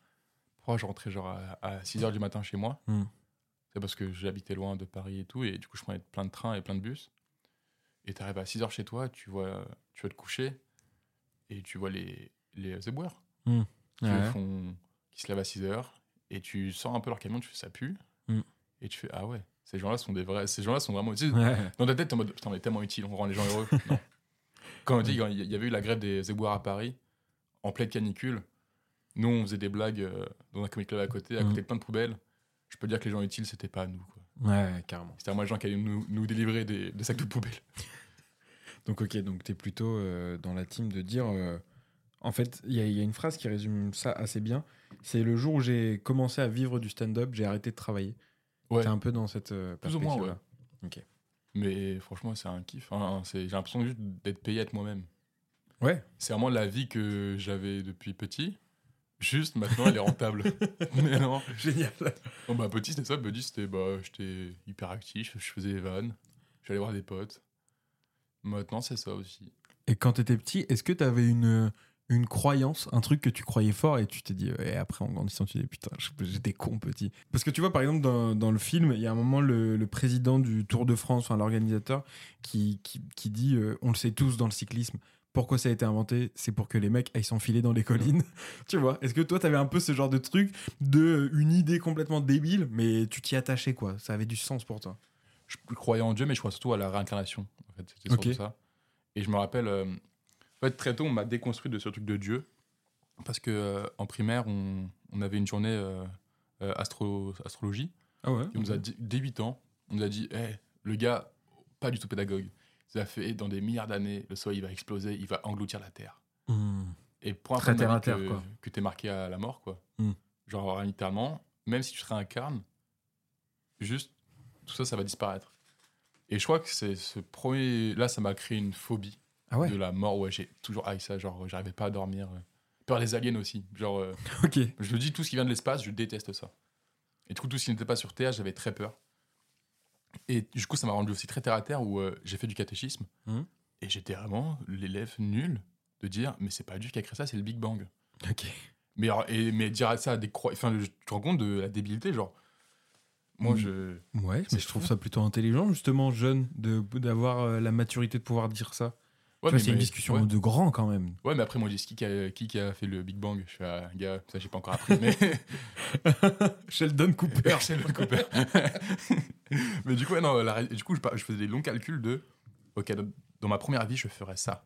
Speaker 1: Pourquoi je rentrais genre à, 6h du matin chez moi?
Speaker 2: Hmm.
Speaker 1: C'est parce que j'habitais loin de Paris et tout. Et du coup, je prenais plein de trains et plein de bus. Et tu arrives à 6h chez toi, tu vois, tu vas te coucher. Et tu vois les, les éboueurs
Speaker 2: Hmm.
Speaker 1: qui,
Speaker 2: Ouais.
Speaker 1: font, qui se lèvent à 6h. Et tu sors un peu leur camion, tu fais ça pue.
Speaker 2: Hmm.
Speaker 1: Et tu fais, ah ouais, ces gens-là sont des vrais. Ces gens-là sont vraiment.
Speaker 2: Ouais.
Speaker 1: dans ta tête, t'es en mode putain, on est tellement utile, on rend les gens heureux. non. Quand on dit il y avait eu la grève des éboueurs à Paris, en pleine canicule, nous on faisait des blagues euh, dans un comic club à côté, à
Speaker 2: Mhm.
Speaker 1: côté de plein de poubelles. Je peux dire que les gens utiles, c'était pas nous. quoi.
Speaker 2: Ouais, carrément.
Speaker 1: C'était vraiment les gens qui allaient nous, nous délivrer des, des sacs de poubelles.
Speaker 2: Donc ok, donc t'es plutôt euh, dans la team de dire... euh, en fait, il y, a- il y a une phrase qui résume ça assez bien. C'est le jour où j'ai commencé à vivre du stand-up, j'ai arrêté de travailler.
Speaker 1: Ouais.
Speaker 2: T'es un peu dans cette euh,
Speaker 1: Plus ou moins,
Speaker 2: perspective-là.
Speaker 1: Mais franchement, c'est un kiff. C'est- J'ai l'impression juste d'être payé à être moi-même.
Speaker 2: Ouais.
Speaker 1: C'est vraiment la vie que j'avais depuis petit. Juste maintenant, elle est rentable. Mais non.
Speaker 2: Génial.
Speaker 1: Bon, bah, petit, c'était ça. Petit, c'était. Bah, j'étais hyper actif, je faisais des vannes, j'allais voir des potes. Maintenant, c'est ça aussi.
Speaker 2: Et quand t'étais petit, est-ce que t'avais une, une croyance, un truc que tu croyais fort et tu t'es dit, et après en grandissant, tu t'es dit, putain, j'étais con petit. Parce que tu vois, par exemple, dans, dans le film, il y a un moment, le, le président du Tour de France, l'organisateur, qui, qui, qui dit, euh, on le sait tous dans le cyclisme, pourquoi ça a été inventé? C'est pour que les mecs aillent s'enfiler dans les collines. tu vois Est-ce que toi, t'avais un peu ce genre de truc, de une idée complètement débile, mais tu t'y attachais, quoi Ça avait du sens pour toi.
Speaker 1: Je croyais en Dieu, mais je crois surtout à la réincarnation. En fait, c'était ça. Et je me rappelle, euh, en fait, très tôt, on m'a déconstruit de ce truc de Dieu. Parce que euh, en primaire, on, on avait une journée euh, euh, astro, astrologie.
Speaker 2: Ah ouais
Speaker 1: Et on nous a dit, dès 8 ans, on nous a dit, Eh, le gars, pas du tout pédagogue. Il a fait, dans des milliards d'années, le soleil il va exploser, il va engloutir la Terre.
Speaker 2: Hmm.
Speaker 1: Et pour un
Speaker 2: terre à
Speaker 1: que,
Speaker 2: quoi.
Speaker 1: que t'es marqué à la mort, quoi.
Speaker 2: Mm.
Speaker 1: Genre, littéralement, même si tu te réincarnes, juste, tout ça, ça va disparaître. Et je crois que c'est ce premier. Là, ça m'a créé une phobie
Speaker 2: Ah ouais
Speaker 1: de la mort. Ouais, j'ai toujours haï ça. Genre, j'arrivais pas à dormir. euh. Peur des aliens aussi. Genre, euh,
Speaker 2: Ok.
Speaker 1: je me dis, tout ce qui vient de l'espace, je déteste ça. Et du coup, tout ce qui n'était pas sur Terre, j'avais très peur. Et du coup, ça m'a rendu aussi très terre à terre où euh, j'ai fait du catéchisme.
Speaker 2: Mhm.
Speaker 1: Et j'étais vraiment l'élève nul de dire, mais c'est pas Dieu qui a créé ça, c'est le Big Bang.
Speaker 2: Ok.
Speaker 1: Mais, alors, et, mais dire ça à des croix. Enfin, je- tu te rends compte de la débilité, genre. Moi,
Speaker 2: Mm.
Speaker 1: je.
Speaker 2: Ouais, mais je trouve ça plutôt intelligent, justement, jeune, d'avoir euh, la maturité de pouvoir dire ça.
Speaker 1: Ouais,
Speaker 2: c'est une discussion
Speaker 1: ouais.
Speaker 2: de grand quand même.
Speaker 1: Ouais, mais après, moi, je dis qui, qui a, qui a fait le Big Bang? Je fais, ah, gars, ça, j'ai pas encore appris, mais.
Speaker 2: Sheldon Cooper.
Speaker 1: Sheldon Cooper. mais du coup, ouais, non, la du coup je, faisais des longs calculs de Ok, dans, dans ma première vie, je ferais ça.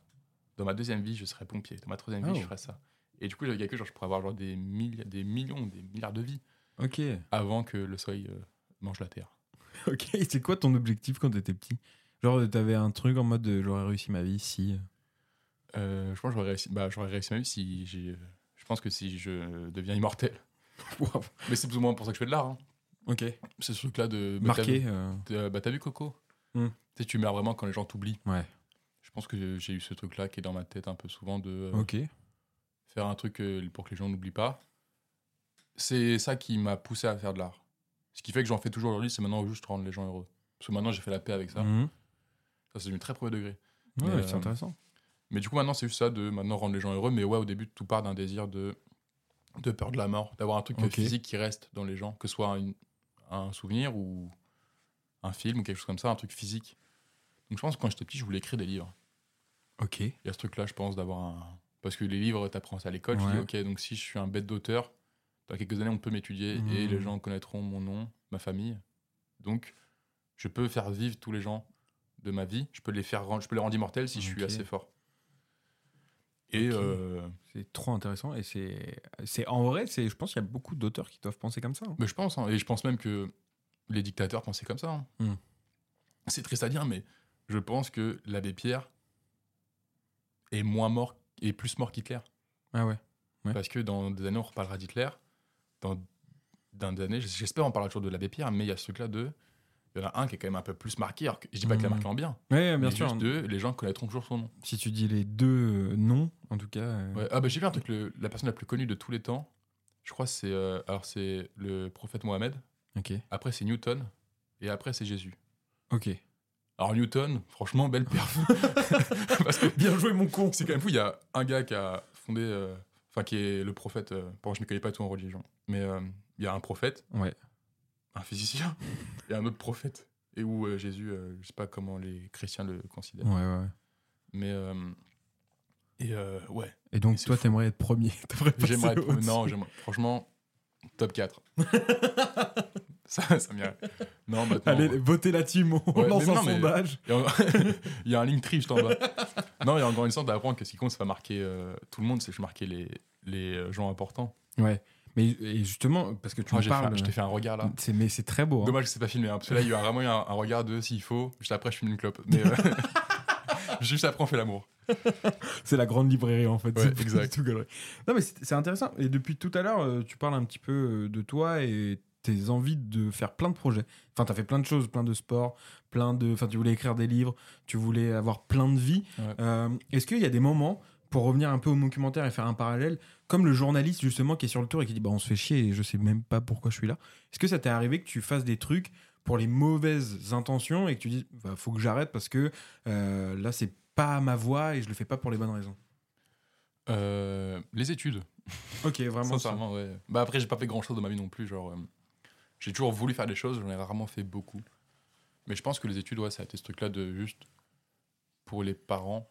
Speaker 1: Dans ma deuxième vie, je serais pompier. Dans ma troisième vie,
Speaker 2: Oh.
Speaker 1: je ferais ça. Et du coup, j'avais calculé, genre, je pourrais avoir genre, des, milli- des millions, des milliards de vies
Speaker 2: Ok.
Speaker 1: avant que le soleil euh, mange la Terre.
Speaker 2: Ok. C'est quoi ton objectif quand t'étais petit? Genre, t'avais un truc en mode euh, j'aurais réussi ma vie si.
Speaker 1: Euh, je pense que j'aurais réussi, bah, j'aurais réussi ma vie si j'ai. euh, Je pense que si je deviens immortel. Mais c'est plus ou moins pour ça que je fais de l'art. hein.
Speaker 2: Ok.
Speaker 1: C'est ce truc-là de. bah, t'as
Speaker 2: Marqué.
Speaker 1: vu-
Speaker 2: euh,
Speaker 1: t'as- Bah, t'as vu Coco?
Speaker 2: Hmm.
Speaker 1: Tu sais, tu meurs vraiment quand les gens t'oublient.
Speaker 2: Ouais.
Speaker 1: Je pense que j'ai eu ce truc-là qui est dans ma tête un peu souvent de euh,
Speaker 2: Ok.
Speaker 1: faire un truc euh, pour que les gens n'oublient pas. C'est ça qui m'a poussé à faire de l'art. Ce qui fait que j'en fais toujours aujourd'hui, c'est maintenant juste rendre les gens heureux. Parce que maintenant, j'ai fait la paix avec ça.
Speaker 2: Mhm.
Speaker 1: Ça, c'est devenu très premier degré.
Speaker 2: Ouais, c'est
Speaker 1: euh,
Speaker 2: intéressant.
Speaker 1: Mais du coup, maintenant, c'est juste ça de maintenant rendre les gens heureux. Mais ouais, au début, tout part d'un désir de, de peur de la mort, d'avoir un truc physique qui reste dans les gens, que ce soit une- un souvenir ou un film ou quelque chose comme ça, un truc physique. Donc je pense que quand j'étais petit, je voulais écrire des livres.
Speaker 2: Ok.
Speaker 1: Il y a ce truc-là, je pense, d'avoir un. Parce que les livres, t'apprends ça à l'école. Je dis, ok, donc si je suis un bête d'auteur, dans quelques années, on peut m'étudier et les gens connaîtront mon nom, ma famille. Donc, je peux faire vivre tous les gens de ma vie. Je peux les faire, rendre- je peux les rendre immortels si je suis assez fort. Et euh,
Speaker 2: C'est trop intéressant et c'est, c'est en vrai, c'est, je pense qu'il y a beaucoup d'auteurs qui doivent penser comme ça. hein.
Speaker 1: mais je pense, hein, et je pense même que les dictateurs pensaient comme ça. hein.
Speaker 2: Mhm.
Speaker 1: C'est triste à dire, mais je pense que l'abbé Pierre est moins mort, est plus mort qu'Hitler.
Speaker 2: Ah ouais. Ouais.
Speaker 1: Parce que dans des années, on reparlera d'Hitler. Dans, dans des années, j'espère on parlera toujours de l'abbé Pierre, mais il y a ce truc-là de. Il y en a un qui est quand même un peu plus marqué. Alors que, je dis pas qu'il a
Speaker 2: Mhm.
Speaker 1: marqué en bien.
Speaker 2: Ouais, bien
Speaker 1: mais
Speaker 2: sûr.
Speaker 1: juste deux, les gens connaîtront toujours son nom.
Speaker 2: Si tu dis les deux euh, noms, en tout cas. euh,
Speaker 1: Ouais. Ah bah j'ai vu un truc, le- la personne la plus connue de tous les temps, je crois c'est euh, alors c'est le prophète Mohamed,
Speaker 2: Ok.
Speaker 1: après c'est Newton, et après c'est Jésus.
Speaker 2: Ok.
Speaker 1: Alors Newton, franchement, belle perf. Parce que
Speaker 2: Bien joué, mon con.
Speaker 1: c'est quand même fou, il y a un gars qui a fondé, euh, enfin qui est le prophète, euh, bon je ne connais pas tout en religion, mais euh, il y a un prophète,
Speaker 2: Ouais.
Speaker 1: un physicien, et un autre prophète. Et où euh, Jésus, euh, je sais pas comment les chrétiens le considèrent.
Speaker 2: Ouais, ouais.
Speaker 1: Mais euh, et euh, ouais,
Speaker 2: Et donc,
Speaker 1: c'est
Speaker 2: toi, t'aimerais être premier?
Speaker 1: J'aimerais être non, franchement top 4. ça ça. Non, maintenant
Speaker 2: Allez, votez la team, on
Speaker 1: Ouais,
Speaker 2: lance un
Speaker 1: non,
Speaker 2: sondage.
Speaker 1: Il y a, il y a un link tree juste en bas. Non, il y a encore une sorte d'apprendre que ce qui compte, c'est pas marquer euh, tout le monde, c'est juste marquer les, les euh, gens importants.
Speaker 2: Ouais. Mais et justement, parce que tu
Speaker 1: Oh, fait un-
Speaker 2: parles.
Speaker 1: je t'ai fait un regard là.
Speaker 2: c'est, mais c'est très beau. hein.
Speaker 1: Dommage que c'est pas filmé, hein, parce que là, il y a vraiment eu un, un regard de s'il faut, juste après, je filme une clope. Mais euh, juste après, on fait l'amour.
Speaker 2: C'est la grande librairie en fait.
Speaker 1: Ouais, exact.
Speaker 2: tout. Non mais c'est intéressant. Et depuis tout à l'heure, tu parles un petit peu de toi et tes envies de faire plein de projets. Enfin, t'as fait plein de choses, plein de sports, plein de. Enfin, tu voulais écrire des livres, tu voulais avoir plein de vies.
Speaker 1: Ouais.
Speaker 2: Euh, Est-ce qu'il y a des moments pour revenir un peu au documentaire et faire un parallèle, comme le journaliste justement qui est sur le tour et qui dit bah on se fait chier et je sais même pas pourquoi je suis là. Est-ce que ça t'est arrivé que tu fasses des trucs pour les mauvaises intentions et que tu dis bah, faut que j'arrête parce que euh, là c'est pas ma voix et je le fais pas pour les bonnes raisons?
Speaker 1: Euh, les études,
Speaker 2: Ok, vraiment. ça.
Speaker 1: sincèrement, ouais. Bah après, j'ai pas fait grand chose de ma vie non plus. Genre, euh, j'ai toujours voulu faire des choses, j'en ai rarement fait beaucoup. Mais je pense que les études, ouais, ça a été ce truc-là de juste pour les parents.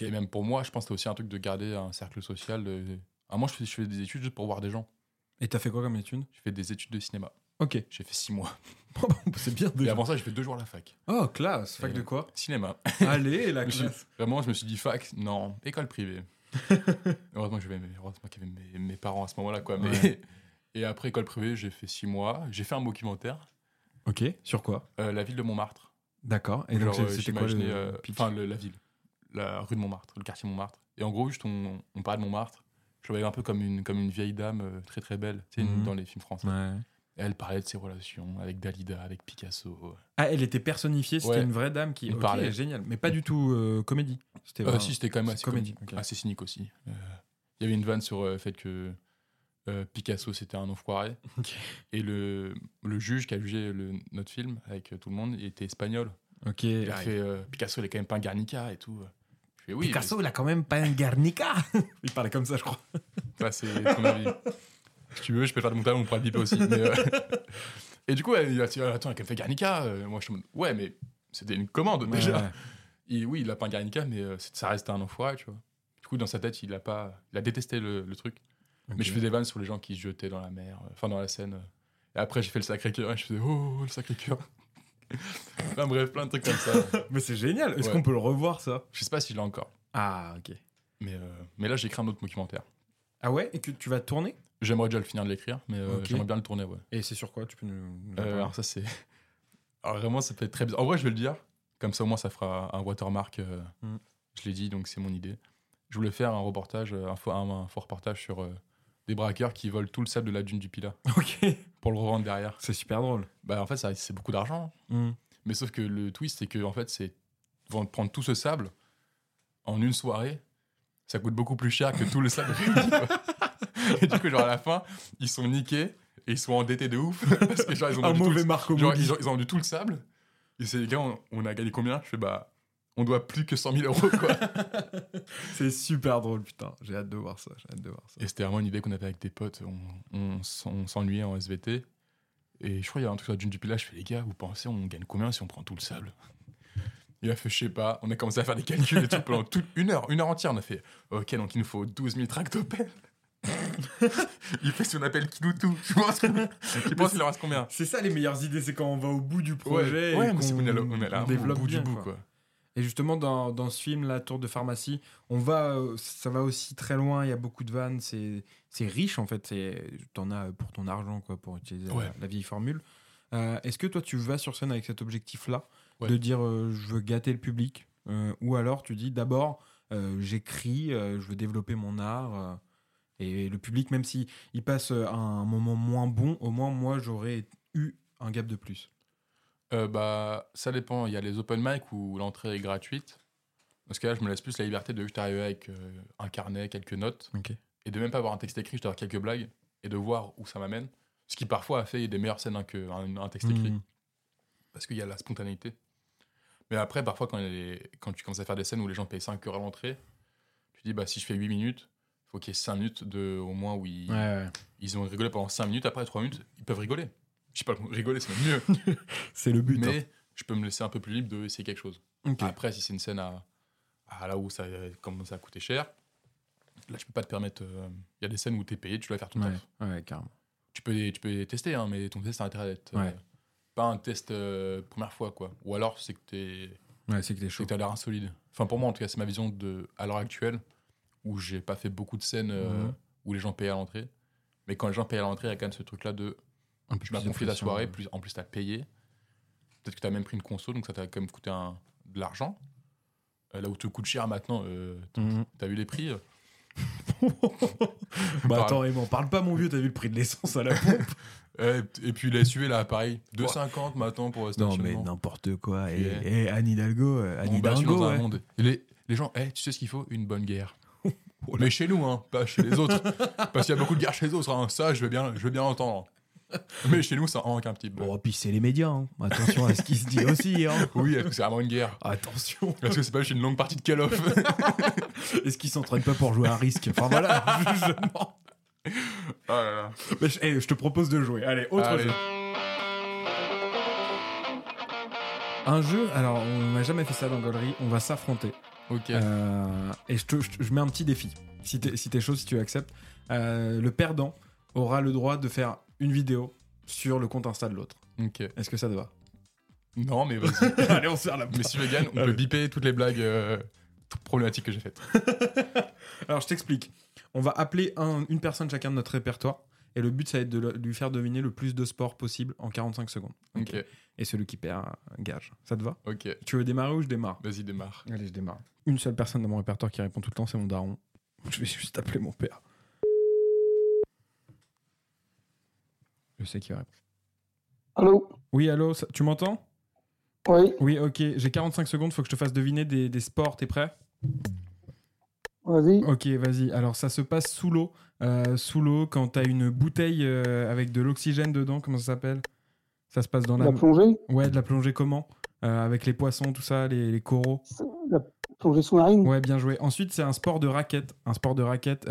Speaker 1: Et même pour moi, je pense que c'était aussi un truc de garder un cercle social. de- Ah, moi, je fais, je fais des études juste pour voir des gens.
Speaker 2: Et t'as fait quoi comme étude?
Speaker 1: Je fais des études de cinéma.
Speaker 2: Ok.
Speaker 1: J'ai fait six mois.
Speaker 2: c'est bien
Speaker 1: Et
Speaker 2: déjà.
Speaker 1: avant ça, j'ai fait deux jours à la fac.
Speaker 2: Oh, classe. Fac
Speaker 1: Et-
Speaker 2: de quoi?
Speaker 1: Cinéma.
Speaker 2: Allez, la
Speaker 1: suis-
Speaker 2: classe.
Speaker 1: Vraiment, je me suis dit fac, non, école privée. heureusement que j'avais mes, heureusement qu'il y avait mes, mes parents à ce moment-là, quoi. Mais,
Speaker 2: Ouais.
Speaker 1: Et après école privée, j'ai fait six mois. J'ai fait un documentaire,
Speaker 2: Ok, sur quoi?
Speaker 1: Euh, la ville de Montmartre.
Speaker 2: D'accord. Et donc,
Speaker 1: Genre, euh,
Speaker 2: c'était quoi le
Speaker 1: euh, Enfin, le- la ville, la rue de Montmartre, le quartier Montmartre. Et en gros, juste on, on parlait de Montmartre. Je voyais un peu comme une, comme une vieille dame très très belle, tu sais,
Speaker 2: Mhm.
Speaker 1: dans les films français.
Speaker 2: Ouais.
Speaker 1: Elle parlait de ses relations avec Dalida, avec Picasso.
Speaker 2: Ah, elle était personnifiée, c'était
Speaker 1: Ouais.
Speaker 2: une vraie dame qui
Speaker 1: Il
Speaker 2: ok,
Speaker 1: parlait.
Speaker 2: génial, mais pas du tout euh, comédie. C'était
Speaker 1: Euh, si, c'était quand même assez,
Speaker 2: comédie,
Speaker 1: assez cynique aussi. Euh, Il y avait une vanne sur le fait que euh, Picasso c'était un enfoiré. Et le, le juge qui a jugé le- notre film avec euh, tout le monde, il était espagnol.
Speaker 2: Ok.
Speaker 1: Il a fait euh, Picasso, il est quand même pas un Guernica et tout. Je fais oui,
Speaker 2: Picasso, il a quand même pas un Guernica. il parlait comme ça, je crois.
Speaker 1: mais ça c'est ton avis. si tu veux, je peux faire le montage, on pourra le biper aussi. mais, euh, Et du coup, il a dit Attends, il a quand même fait Guernica. Moi, je mode Ouais, mais c'était une commande déjà.
Speaker 2: Ouais.
Speaker 1: il- oui, il a peint Guernica, mais euh, c'est- ça reste un enfoiré, tu vois. Du coup, dans sa tête, il a pas, il a détesté le, le truc. Mais je fais des vannes sur les gens qui se jetaient dans la mer, euh, enfin dans la Seine. euh. Et après, j'ai fait le Sacré-Cœur et je faisais oh le Sacré-Cœur. enfin bref, plein de trucs comme ça.
Speaker 2: Mais c'est génial. Est-ce
Speaker 1: Ouais.
Speaker 2: qu'on peut le revoir ça?
Speaker 1: Je sais pas s'il l'a encore.
Speaker 2: Ah ok.
Speaker 1: Mais, euh, mais là, j'ai écrit un autre documentaire.
Speaker 2: Ah ouais? Et que tu vas tourner?
Speaker 1: J'aimerais déjà le finir de l'écrire, mais euh, j'aimerais bien le tourner, ouais.
Speaker 2: Et c'est sur quoi? Tu peux nous.
Speaker 1: Euh, alors ça, c'est... Alors vraiment, ça peut être très bizarre. En vrai, je vais le dire. Comme ça, au moins, ça fera un watermark.
Speaker 2: Mm.
Speaker 1: Je l'ai dit, donc c'est mon idée. Je voulais faire un reportage, un faux, un, un faux reportage sur des braqueurs qui volent tout le sable de la dune du Pilat
Speaker 2: Ok.
Speaker 1: pour le revendre derrière.
Speaker 2: C'est super drôle.
Speaker 1: Bah, en fait, ça, c'est beaucoup d'argent.
Speaker 2: Hmm.
Speaker 1: Mais sauf que le twist, c'est que en fait, c'est vont prendre tout ce sable en une soirée. Ça coûte beaucoup plus cher que tout le sable réuni. Et du coup, genre à la fin, ils sont niqués et ils sont endettés de ouf parce que genre ils ont
Speaker 2: Un mauvais
Speaker 1: le- genre, ils, ont, ils ont vendu tout le sable. Et c'est les gars, on, on a gagné combien? Je fais bah, on doit plus que 100 000 euros quoi.
Speaker 2: C'est super drôle, putain. J'ai hâte de voir ça. J'ai hâte de voir ça.
Speaker 1: et c'était vraiment une idée qu'on avait avec des potes. On, on s'en- on s'ennuyait en SVT. Et je crois qu'il y a un truc sur la dune du Pilat. Je fais les gars, vous pensez on gagne combien si on prend tout le sable? Il a fait, je sais pas. On a commencé à faire des calculs et tout pendant toute une heure, une heure entière. On a fait, ok, donc il nous faut 12 000 tractopelles. il fait si on appelle Kiloutou. Tu penses qu'il tu penses qu'il en reste combien?
Speaker 2: C'est ça les meilleures idées, c'est quand on va au bout du projet.
Speaker 1: ouais,
Speaker 2: et
Speaker 1: mais c'est
Speaker 2: qu'on
Speaker 1: qu'on est là, on est là
Speaker 2: on
Speaker 1: au
Speaker 2: développe
Speaker 1: bout
Speaker 2: bien,
Speaker 1: du bout,
Speaker 2: quoi.
Speaker 1: quoi.
Speaker 2: Et justement, dans, dans ce film, La Tour de Pharmacie, on va, euh, ça va aussi très loin. Il y a beaucoup de vannes. C'est, c'est riche en fait. T'en as pour ton argent, quoi, pour utiliser la-
Speaker 1: Ouais.
Speaker 2: la, vieille formule. Euh, est-ce que toi, tu vas sur scène avec cet objectif-là,
Speaker 1: Ouais.
Speaker 2: de dire euh, je veux gâter le public, Euh, ou alors tu dis d'abord j'écris, je veux développer mon art. et le public, même si il passe un moment moins bon, au moins moi j'aurais eu un gap de plus.
Speaker 1: Euh, bah, ça dépend. Il y a les open mic où l'entrée est gratuite. Parce que là, je me laisse plus la liberté de juste arriver avec euh, un carnet, quelques notes, et de même pas avoir un texte écrit, juste avoir quelques blagues, et de voir où ça m'amène. Ce qui parfois a fait des meilleures scènes hein, qu'un un texte écrit,
Speaker 2: Mhm.
Speaker 1: parce qu'il y a la spontanéité. Mais après, parfois, quand, les- quand tu commences à faire des scènes où les gens payent 5 euros à l'entrée, tu dis, bah, si je fais 8 minutes, il faut qu'il y ait 5 minutes de, au moins où ils,
Speaker 2: Ouais, ouais.
Speaker 1: ils ont rigolé pendant 5 minutes. Après 3 minutes, ils peuvent rigoler. Je sais pas, rigoler, c'est même mieux.
Speaker 2: C'est le but. hein.
Speaker 1: Mais je peux me laisser un peu plus libre de essayer quelque chose. Après, si c'est une scène à, à là où ça commence à coûter cher, là, je peux pas te permettre. euh, Il y a des scènes où tu es payé, tu dois faire tout
Speaker 2: Ouais,
Speaker 1: taf.
Speaker 2: ouais, carrément.
Speaker 1: Tu peux, tu peux tester, hein, mais ton test a intérêt d'être. euh, pas un test euh, première fois, quoi. Ou alors, c'est que tu
Speaker 2: Ouais, c'est que t'es chaud.
Speaker 1: as l'air insolide. Enfin, pour moi, en tout cas, c'est ma vision de, à l'heure actuelle, où j'ai pas fait beaucoup de scènes euh,
Speaker 2: Mhm.
Speaker 1: où les gens payent à l'entrée. Mais quand les gens payent à l'entrée, il y a quand même ce truc-là de
Speaker 2: Un peu
Speaker 1: tu m'as confié ta
Speaker 2: pression,
Speaker 1: soirée, plus, en plus, tu as payé. Peut-être que tu as même pris une console, donc ça t'a quand même coûté un- de l'argent. Euh, là où te coûte cher maintenant, euh, tu as vu les prix euh,
Speaker 2: Bah attends, il m'en parle pas, mon vieux, t'as vu le prix de l'essence à la pompe
Speaker 1: Et puis les SUV, là, pareil, 2,50 maintenant pour le
Speaker 2: Non, mais n'importe quoi. Et, et Anne Hidalgo, euh, Anne
Speaker 1: bâche
Speaker 2: Hidalgo, ouais.
Speaker 1: monde. Les, les gens, eh, tu sais ce qu'il faut? Une bonne guerre. mais chez nous, hein, pas chez les autres. Parce qu'il y a beaucoup de guerres chez les autres. hein. Ça, je veux bien, je veux bien entendre. Mais chez nous, ça manque un petit peu.
Speaker 2: Bon, puis c'est les médias. hein. Attention à ce qui se dit aussi. Hein.
Speaker 1: Oui, est-ce que c'est vraiment une guerre
Speaker 2: Attention.
Speaker 1: Est-ce que c'est pas juste une longue partie de Call of
Speaker 2: Est-ce qu'ils s'entraînent pas pour jouer à risque? Enfin voilà, justement.
Speaker 1: Oh là là.
Speaker 2: Mais je, eh, je te propose de jouer. Allez, autre
Speaker 1: Allez.
Speaker 2: jeu. Un jeu, alors on n'a jamais fait ça dans Gollery, on va s'affronter.
Speaker 1: Ok.
Speaker 2: Euh, et je, te, je, je mets un petit défi. Si t'es si chaud, si tu acceptes. Euh, le perdant aura le droit de faire une vidéo sur le compte Insta de l'autre.
Speaker 1: Ok.
Speaker 2: Est-ce que ça te va?
Speaker 1: Non, mais vas-y.
Speaker 2: Allez, on se serre la
Speaker 1: mais si je gagne, on
Speaker 2: Allez.
Speaker 1: peut biper toutes les blagues euh, problématiques que j'ai faites.
Speaker 2: Alors, je t'explique. On va appeler un- une personne chacun de notre répertoire. Et le but, ça va être de le- lui faire deviner le plus de sports possible en 45 secondes.
Speaker 1: Ok.
Speaker 2: Et celui qui perd, un gage. Ça te va?
Speaker 1: Ok.
Speaker 2: Tu veux démarrer ou je démarre?
Speaker 1: Vas-y, démarre.
Speaker 2: Allez, je démarre. Une seule personne dans mon répertoire qui répond tout le temps, c'est mon daron. Je vais juste appeler mon père. Je sais qui va répondre.
Speaker 7: Allô?
Speaker 2: Oui, allô, ça- tu m'entends?
Speaker 7: Oui,
Speaker 2: Oui, ok. J'ai 45 secondes, faut que je te fasse deviner des, des sports. T'es prêt?
Speaker 7: Vas-y.
Speaker 2: Ok, vas-y. Alors, ça se passe sous l'eau. Euh, sous l'eau, quand t'as une bouteille euh, avec de l'oxygène dedans, comment ça s'appelle? Ça se passe dans la.
Speaker 7: La plongée?
Speaker 2: Ouais, de la plongée comment? Euh, Avec les poissons, tout ça, les, les coraux.
Speaker 7: La plongée sous-marine?
Speaker 2: Ouais, bien joué. Ensuite, c'est un sport de raquette. Un sport de raquette,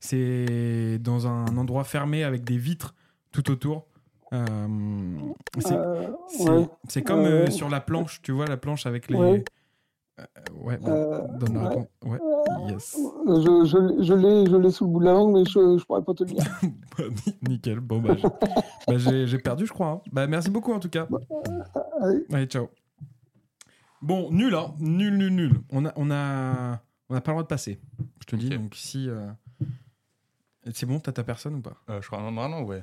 Speaker 2: c'est dans un endroit fermé avec des vitres tout autour. Euh, c'est
Speaker 7: Euh,
Speaker 2: c'est- comme euh, sur la planche, tu vois, la planche avec les.
Speaker 7: Ouais.
Speaker 2: Ouais, bah,
Speaker 7: Euh,
Speaker 2: donne la
Speaker 7: ouais.
Speaker 2: réponse. Ouais, yes.
Speaker 7: Je, je, je l'ai je l'ai sous le bout de la langue, mais je, je pourrais pas te le dire.
Speaker 2: Bah, ni- Nickel. Bon, bah, j'ai- bah, j'ai perdu, je crois. hein. Bah, merci beaucoup en tout cas.
Speaker 7: Allez.
Speaker 2: Allez, ciao. Bon, nul, hein. Nul, nul, nul. On a, on a, on a pas le droit de passer. Je te dis, donc si. euh, C'est bon, t'as ta personne ou pas?
Speaker 1: Euh, je crois, non, non, ouais.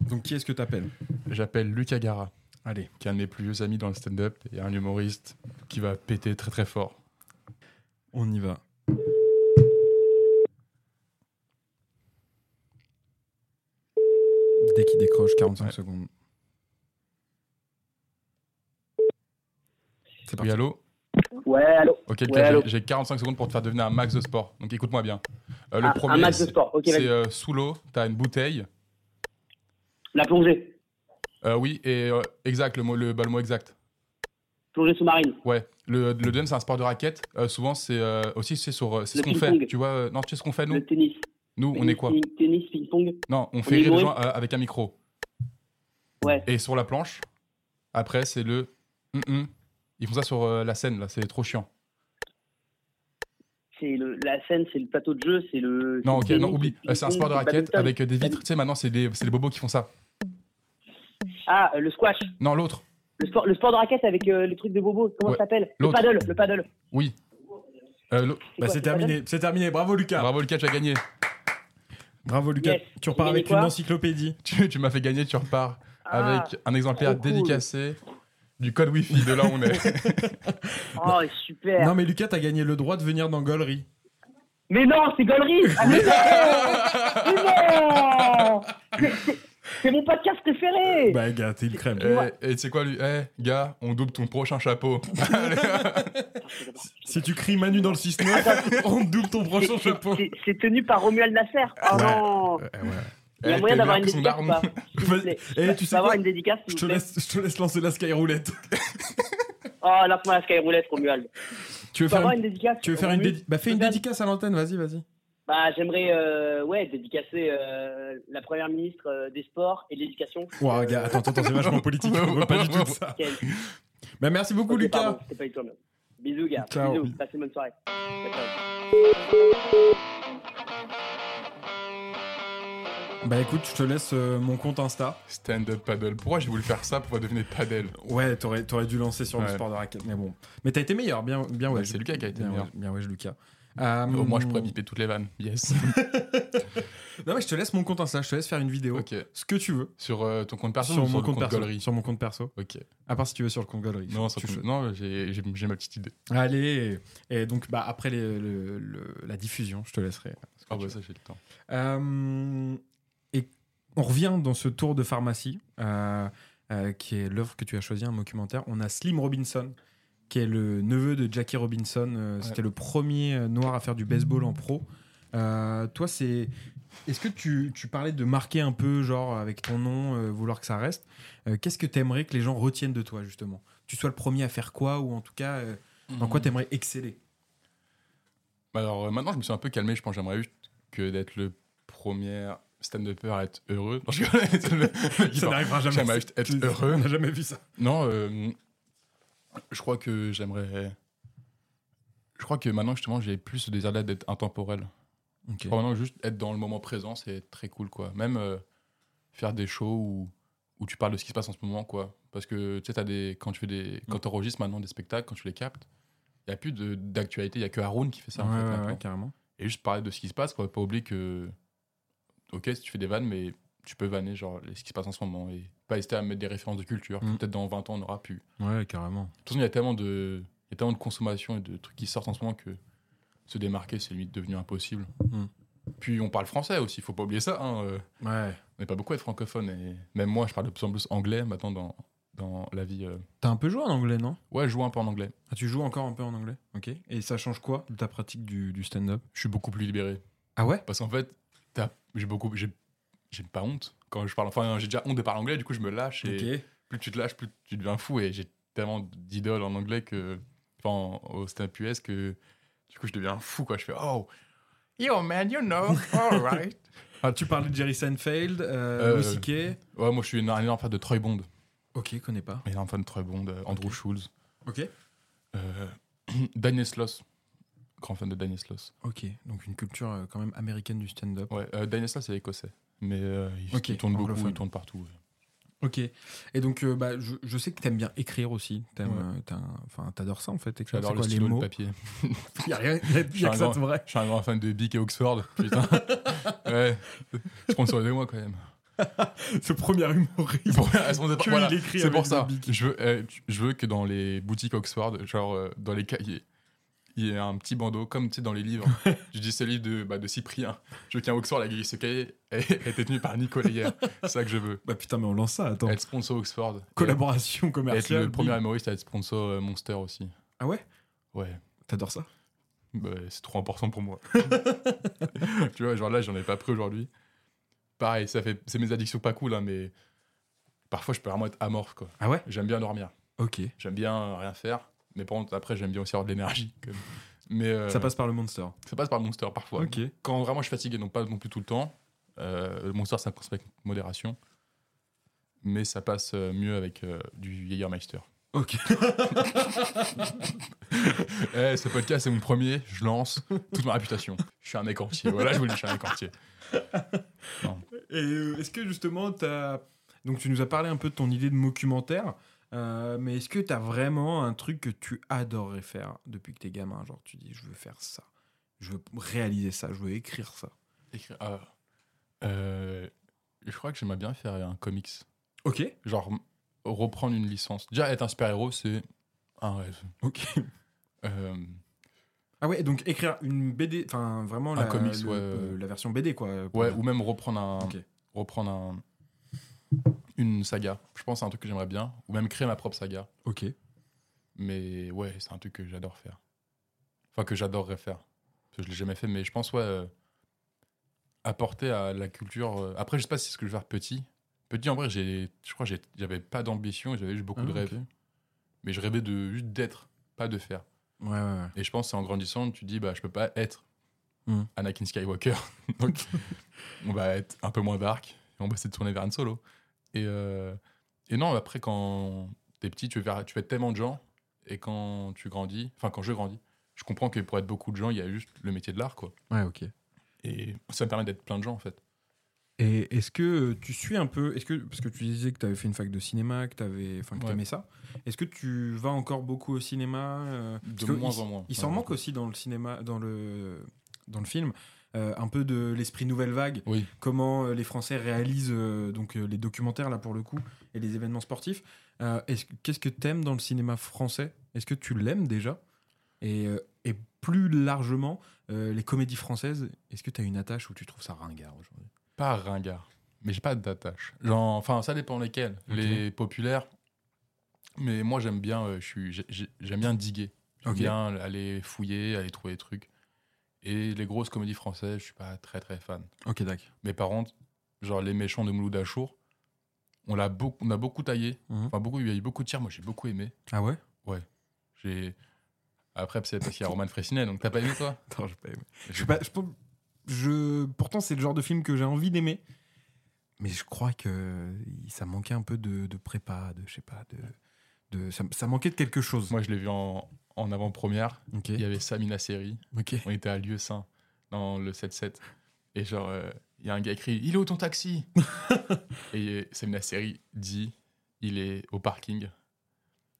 Speaker 2: Donc qui est-ce que t'appelles
Speaker 1: J'appelle Lucas Gara,
Speaker 2: Allez.
Speaker 1: qui est un de mes plus vieux amis dans le stand-up et un humoriste qui va péter très très fort.
Speaker 2: On y va. Dès qu'il décroche, 45
Speaker 1: Ouais.
Speaker 2: secondes. C'est
Speaker 1: Oui,
Speaker 2: parti.
Speaker 1: allô
Speaker 4: Ouais, allô
Speaker 1: Ok,
Speaker 4: Ouais,
Speaker 1: Lucas,
Speaker 4: allô.
Speaker 1: j'ai- j'ai 45 secondes pour te faire devenir un max de sport. Donc écoute-moi bien. Euh, le
Speaker 4: Ah,
Speaker 1: premier,
Speaker 4: Un max de
Speaker 1: c'est-
Speaker 4: sport, ok,
Speaker 1: c'est euh, sous l'eau, t'as une bouteille.
Speaker 4: La plongée.
Speaker 1: Euh, oui, et euh, exact, le mot, le, bah, le mot exact.
Speaker 4: Plongée sous-marine.
Speaker 1: Ouais, le, le deuxième, c'est un sport de raquette. Euh, souvent, c'est aussi c'est sur, c'est ce qu'on fait. Tu vois, non, tu sais ce qu'on fait nous
Speaker 4: Le tennis.
Speaker 1: Nous, on est quoi
Speaker 4: Tennis, ping-pong.
Speaker 1: Non, on fait rire les gens avec un micro.
Speaker 4: Ouais.
Speaker 1: Et sur la planche, après, c'est le. hum, hum. Ils font ça sur la scène, là, c'est trop chiant.
Speaker 4: C'est le, la scène, c'est le plateau de jeu, c'est le.
Speaker 1: Non, ok, non, oublie. c'est un sport de raquette avec des vitres. Tu sais, maintenant, c'est les bobos qui font ça.
Speaker 4: Ah, euh, le squash.
Speaker 1: Non, l'autre.
Speaker 4: Le sport, le sport de raquette avec euh, les trucs de bobo. Comment
Speaker 1: Ouais.
Speaker 4: ça s'appelle? Le paddle. Le paddle.
Speaker 1: Oui. Euh.
Speaker 4: C'est
Speaker 2: Bah, c'est terminé, c'est terminé. Bravo Lucas.
Speaker 1: Bravo, Lucas, tu as gagné.
Speaker 2: Bravo Lucas.
Speaker 4: Yes.
Speaker 2: Tu repars avec une encyclopédie.
Speaker 1: Tu, tu m'as fait gagner, tu repars
Speaker 4: Ah,
Speaker 1: avec un exemplaire dédicacé du code Wi-Fi de là où on est.
Speaker 4: Oh, super.
Speaker 2: Non mais Lucas, t'as gagné le droit de venir dans Gollery.
Speaker 4: Mais non, c'est Gollery Ah, mais non Mais non C'est- mon podcast préféré
Speaker 2: Bah gars, t'es une crème.
Speaker 1: et et tu sais quoi, lui? Eh, gars, on double ton prochain chapeau.
Speaker 2: Si tu cries Manu dans le 6-9, on double ton prochain
Speaker 4: C'est-
Speaker 2: chapeau.
Speaker 4: c'est- C'est tenu par Romuald Nasser. Oh
Speaker 2: Ouais.
Speaker 4: non
Speaker 2: Ouais, ouais.
Speaker 4: Il y a
Speaker 1: Eh,
Speaker 4: moyen d'avoir une dédicace ou pas.
Speaker 2: Eh,
Speaker 4: Je
Speaker 2: tu sais
Speaker 4: avoir une dédicace,
Speaker 2: Je te, laisse, je te laisse lancer la skyroulette.
Speaker 4: Oh, lance-moi la Skyroulette, Romuald.
Speaker 2: Tu veux
Speaker 4: Tu
Speaker 2: faire une,
Speaker 4: une dédicace
Speaker 2: tu veux faire une,
Speaker 4: Romu
Speaker 2: dédi- bah, fais une dédicace à l'antenne, vas-y, vas-y.
Speaker 4: Bah, j'aimerais, euh, ouais, dédicacer euh, la première ministre euh, des Sports et de l'Éducation.
Speaker 2: Ouah, gars, attends, attends, c'est vachement politique, on veut pas du tout ça. Bah, merci beaucoup, Lucas.
Speaker 4: pardon, pas du tout. Bisous, gars.
Speaker 2: Ciao.
Speaker 4: Bisous. Passez une bonne soirée. Ciao.
Speaker 2: Bah, écoute, je te laisse euh, mon compte Insta.
Speaker 1: Stand-up paddle. Pourquoi j'ai voulu faire ça pour devenir paddle
Speaker 2: Ouais, t'aurais, t'aurais dû lancer sur le
Speaker 1: Ouais.
Speaker 2: sport de raquette, mais bon. Mais t'as été meilleur, bien, bien ouais.
Speaker 1: Ouais, c'est Lucas qui a été
Speaker 2: bien,
Speaker 1: meilleur.
Speaker 2: ouais, bien ouais, Lucas. Euh,
Speaker 1: Au moins, je pourrais biper toutes les vannes. Yes.
Speaker 2: Non, mais je te laisse mon compte Insta, je te laisse faire une vidéo.
Speaker 1: ok.
Speaker 2: Ce que tu veux.
Speaker 1: Sur euh, ton compte perso
Speaker 2: sur
Speaker 1: ou
Speaker 2: mon
Speaker 1: sur
Speaker 2: compte, perso.
Speaker 1: Galerie
Speaker 2: Sur mon compte perso.
Speaker 1: Ok.
Speaker 2: À part si tu veux sur le compte Galerie.
Speaker 1: Non, sur
Speaker 2: Tu
Speaker 1: ton-
Speaker 2: fais-
Speaker 1: non j'ai j'ai- j'ai ma petite idée.
Speaker 2: Allez. Et donc, bah, après les- le- le- la diffusion, je te laisserai.
Speaker 1: Ah bah ça, j'ai le temps.
Speaker 2: Euh, on revient dans ce tour de pharmacie, euh, euh, qui est l'œuvre que tu as choisi, un documentaire. On a Slim Robinson, qui est le neveu de Jackie Robinson. Euh, C'était le premier noir à faire du baseball en pro. Toi, c'est. Est-ce que tu, tu parlais de marquer un peu, genre, avec ton nom, vouloir que ça reste Qu'est-ce que tu aimerais que les gens retiennent de toi, justement? Tu sois le premier à faire quoi, ou en tout cas, dans quoi tu aimerais exceller?
Speaker 1: Bah alors maintenant, je me suis un peu calmé. Je pense que j'aimerais juste que d'être le premier stand-upper être heureux. Non, je rigole.
Speaker 2: Ça n'arrivera jamais.
Speaker 1: J'aimerais être heureux.
Speaker 2: On n'a jamais vu ça.
Speaker 1: Non, euh, je crois que j'aimerais. Je crois que maintenant, justement, j'ai plus ce désir-là d'être intemporel.
Speaker 2: Ok.
Speaker 1: Je crois maintenant juste être dans le moment présent, c'est très cool, quoi. Même euh, faire des shows où, où tu parles de ce qui se passe en ce moment, quoi. Parce que, tu sais, des, quand tu fais des, quand enregistres maintenant des spectacles, quand tu les captes, il n'y a plus de- d'actualité, il n'y a que Haroun qui fait ça, en
Speaker 2: Ouais,
Speaker 1: fait,
Speaker 2: ouais,
Speaker 1: maintenant.
Speaker 2: ouais, carrément.
Speaker 1: Et juste parler de ce qui se passe, quoi. Pas oublier que, ok, si tu fais des vannes, mais tu peux vanner, genre, ce qui se passe en ce moment. Et pas hésiter à mettre des références de culture.
Speaker 2: Mm.
Speaker 1: Peut-être dans 20 ans, on aura pu.
Speaker 2: Ouais, carrément.
Speaker 1: De toute façon, il y a tellement de, il y a tellement de consommation et de trucs qui sortent en ce moment que se démarquer, c'est limite devenu impossible.
Speaker 2: Mm.
Speaker 1: Puis on parle français aussi, faut pas oublier ça. hein, euh,
Speaker 2: Ouais.
Speaker 1: on n'est pas beaucoup à être francophone et même moi, je parle de plus en plus anglais maintenant dans, dans la vie. euh.
Speaker 2: T'as un peu joué en anglais, non?
Speaker 1: Ouais, je joue un peu en anglais.
Speaker 2: ah, Tu joues encore un peu en anglais? Ok. Et ça change quoi de ta pratique du, du stand-up?
Speaker 1: Je suis beaucoup plus libéré
Speaker 2: Ah ouais?
Speaker 1: Parce qu'en fait, j'ai beaucoup, j'ai, pas honte quand je parle. Enfin, j'ai déjà honte de parler anglais, du coup, je me lâche et plus tu te lâches, plus tu deviens fou et j'ai tellement d'idoles en anglais que, enfin, au stand-up US que du coup, je deviens fou quoi. Je fais oh, yo man, you know, alright.
Speaker 2: Ah, tu parlais de Jerry Seinfeld, euh,
Speaker 1: Euh,
Speaker 2: Louis.
Speaker 1: Ouais, moi je suis un énorme fan de Troy Bond.
Speaker 2: Ok, connais pas.
Speaker 1: Énorme fan de Troy Bond, euh, Andrew. Schulz.
Speaker 2: Ok.
Speaker 1: Euh, Daniel Sloss. Grand fan de Daniel Sloss.
Speaker 2: Ok, donc une culture euh, quand même américaine du stand-up.
Speaker 1: Ouais, euh, Daniel Sloss, c'est écossais. Mais euh, il,
Speaker 2: Ok,
Speaker 1: il tourne beaucoup, il tourne partout.
Speaker 2: Ok. Et donc, euh, bah, je, je sais que t'aimes bien écrire aussi. T'aimes,
Speaker 1: Ouais.
Speaker 2: euh, t'adores ça en fait. Écrire.
Speaker 1: J'adore
Speaker 2: C'est
Speaker 1: le
Speaker 2: quoi, les
Speaker 1: stylo, le
Speaker 2: mots
Speaker 1: papier.
Speaker 2: Il y a rien, y a- y a que ça de vrai.
Speaker 1: Je suis un grand fan de Bic et Oxford. Putain. ouais. Sponsorisez-moi quand même.
Speaker 2: Ce premier humoriste. Que
Speaker 1: voilà, c'est pour ça. Je veux, euh, je veux que dans les boutiques Oxford, genre dans les cahiers, il y ait un petit bandeau, comme tu sais dans les livres. je dis c'est le livre de, bah, de Cyprien. Je qu'un Oxford, la grille, ce cahier ait ait été tenu par Nicolas hier. C'est ça que je veux.
Speaker 2: Bah putain, mais on lance ça. Attends.
Speaker 1: Être sponsor Oxford.
Speaker 2: Collaboration
Speaker 1: Et être
Speaker 2: commerciale.
Speaker 1: le premier humoriste à être sponsor euh, Monster aussi.
Speaker 2: Ah ouais?
Speaker 1: Ouais.
Speaker 2: T'adores ça?
Speaker 1: Bah, c'est trop important pour moi. tu vois, genre là, j'en ai pas pris aujourd'hui. Pareil, ça fait, c'est mes addictions pas cool, hein, mais parfois je peux vraiment être amorphe, quoi.
Speaker 2: Ah ouais?
Speaker 1: J'aime bien dormir.
Speaker 2: Ok.
Speaker 1: J'aime bien rien faire, mais par contre, après, j'aime bien aussi avoir de l'énergie. Mais euh,
Speaker 2: Ça passe par le Monster.
Speaker 1: ça passe par le Monster parfois. Quand vraiment je suis fatigué, donc pas non plus tout le temps, euh, le Monster, ça consomme avec modération. Mais ça passe euh, mieux avec euh, du Jägermeister.
Speaker 2: Ok.
Speaker 1: Eh, ce podcast, c'est mon premier, je lance toute ma réputation. Je suis un mec entier. Voilà, je vous le dis, je suis un mec entier.
Speaker 2: Et euh, est-ce que justement, t'as. Donc, tu nous as parlé un peu de ton idée de documentaire, euh, mais est-ce que t'as vraiment un truc que tu adorerais faire depuis que t'es gamin? Genre, tu dis, je veux faire ça, je veux réaliser ça, je veux écrire ça.
Speaker 1: Écrire- ah, euh, je crois que j'aimerais bien faire un comics.
Speaker 2: Ok.
Speaker 1: Genre, reprendre une licence. Déjà, être un super-héros, c'est un rêve.
Speaker 2: Ok.
Speaker 1: Euh,
Speaker 2: Ah ouais, donc écrire une BD, enfin vraiment
Speaker 1: Un
Speaker 2: la,
Speaker 1: comics,
Speaker 2: le-
Speaker 1: ouais.
Speaker 2: la version BD, quoi.
Speaker 1: ouais, ou même reprendre un,
Speaker 2: Ok.
Speaker 1: reprendre un, une saga. Je pense que c'est un truc que j'aimerais bien. Ou même créer ma propre saga.
Speaker 2: Ok.
Speaker 1: Mais ouais, c'est un truc que j'adore faire. Enfin, que j'adorerais faire. Parce que je l'ai jamais fait, mais je pense, ouais, euh, apporter à la culture. euh, Après, je sais pas si c'est ce que je vais faire petit. Petit, en vrai, j'ai, je crois que j'ai- j'avais pas d'ambition, j'avais juste beaucoup
Speaker 2: Ah,
Speaker 1: de rêves.
Speaker 2: ok.
Speaker 1: Mais je rêvais de juste d'être, pas de faire.
Speaker 2: Ouais, ouais, ouais.
Speaker 1: Et je pense que c'est en grandissant, tu dis, bah, je peux pas être
Speaker 2: Hmm.
Speaker 1: Anakin Skywalker. Donc, on va être un peu moins dark. Et on va essayer de tourner vers un solo. Et, euh, et non, après, quand t'es petit, tu faire- tu être tellement de gens. Et quand tu grandis, enfin, quand je grandis, je comprends que pour être beaucoup de gens, il y a juste le métier de l'art, quoi.
Speaker 2: Ouais, ok.
Speaker 1: Et ça me permet d'être plein de gens, en fait.
Speaker 2: Et est-ce que tu suis un peu, est-ce que parce que tu disais que tu avais fait une fac de cinéma, que tu avais, enfin que
Speaker 1: Ouais.
Speaker 2: t'aimais ça, est-ce que tu vas encore beaucoup au cinéma euh,
Speaker 1: De moins
Speaker 2: il,
Speaker 1: en moins.
Speaker 2: Il s'en manque aussi dans le cinéma, dans le dans le film, euh, un peu de l'esprit nouvelle vague.
Speaker 1: Oui.
Speaker 2: Comment euh, les Français réalisent euh, donc les documentaires là pour le coup et les événements sportifs. Est-ce que- Qu'est-ce que t'aimes dans le cinéma français? Est-ce que tu l'aimes déjà? Et, et plus largement les comédies françaises, est-ce que tu as une attache ou tu trouves ça ringard aujourd'hui?
Speaker 1: Pas ringard. Mais j'ai pas d'attache. Enfin, ça dépend lesquels. Les populaires. Mais moi, j'aime bien, euh, j'aime bien diguer. J'aime bien aller fouiller, aller trouver des trucs. Et les grosses comédies françaises, je suis pas très très fan.
Speaker 2: Ok, d'accord.
Speaker 1: Mais par contre, genre les méchants de Mouloud Achour, on l'a beaucoup, on a beaucoup taillé.
Speaker 2: Mhm.
Speaker 1: Enfin, beaucoup, il y a eu beaucoup de tirs. Moi, j'ai beaucoup aimé.
Speaker 2: Ah ouais?
Speaker 1: J'ai après c'est parce qu'il y a Roman Fressinet, donc t'as pas aimé toi?
Speaker 2: Attends, j'ai pas aimé. Je pas, je, pourtant, c'est le genre de film que j'ai envie d'aimer. Mais je crois que ça manquait un peu de, de prépa, de je sais pas, de, de ça, ça manquait de quelque chose.
Speaker 1: Moi, je l'ai vu en, en avant-première. Il y avait Samina Seri. On était à Lieu Saint, dans le 7-7. Et genre, euh, il y a un gars qui crie Il est où ton taxi Et Samina Seri dit Il est au parking.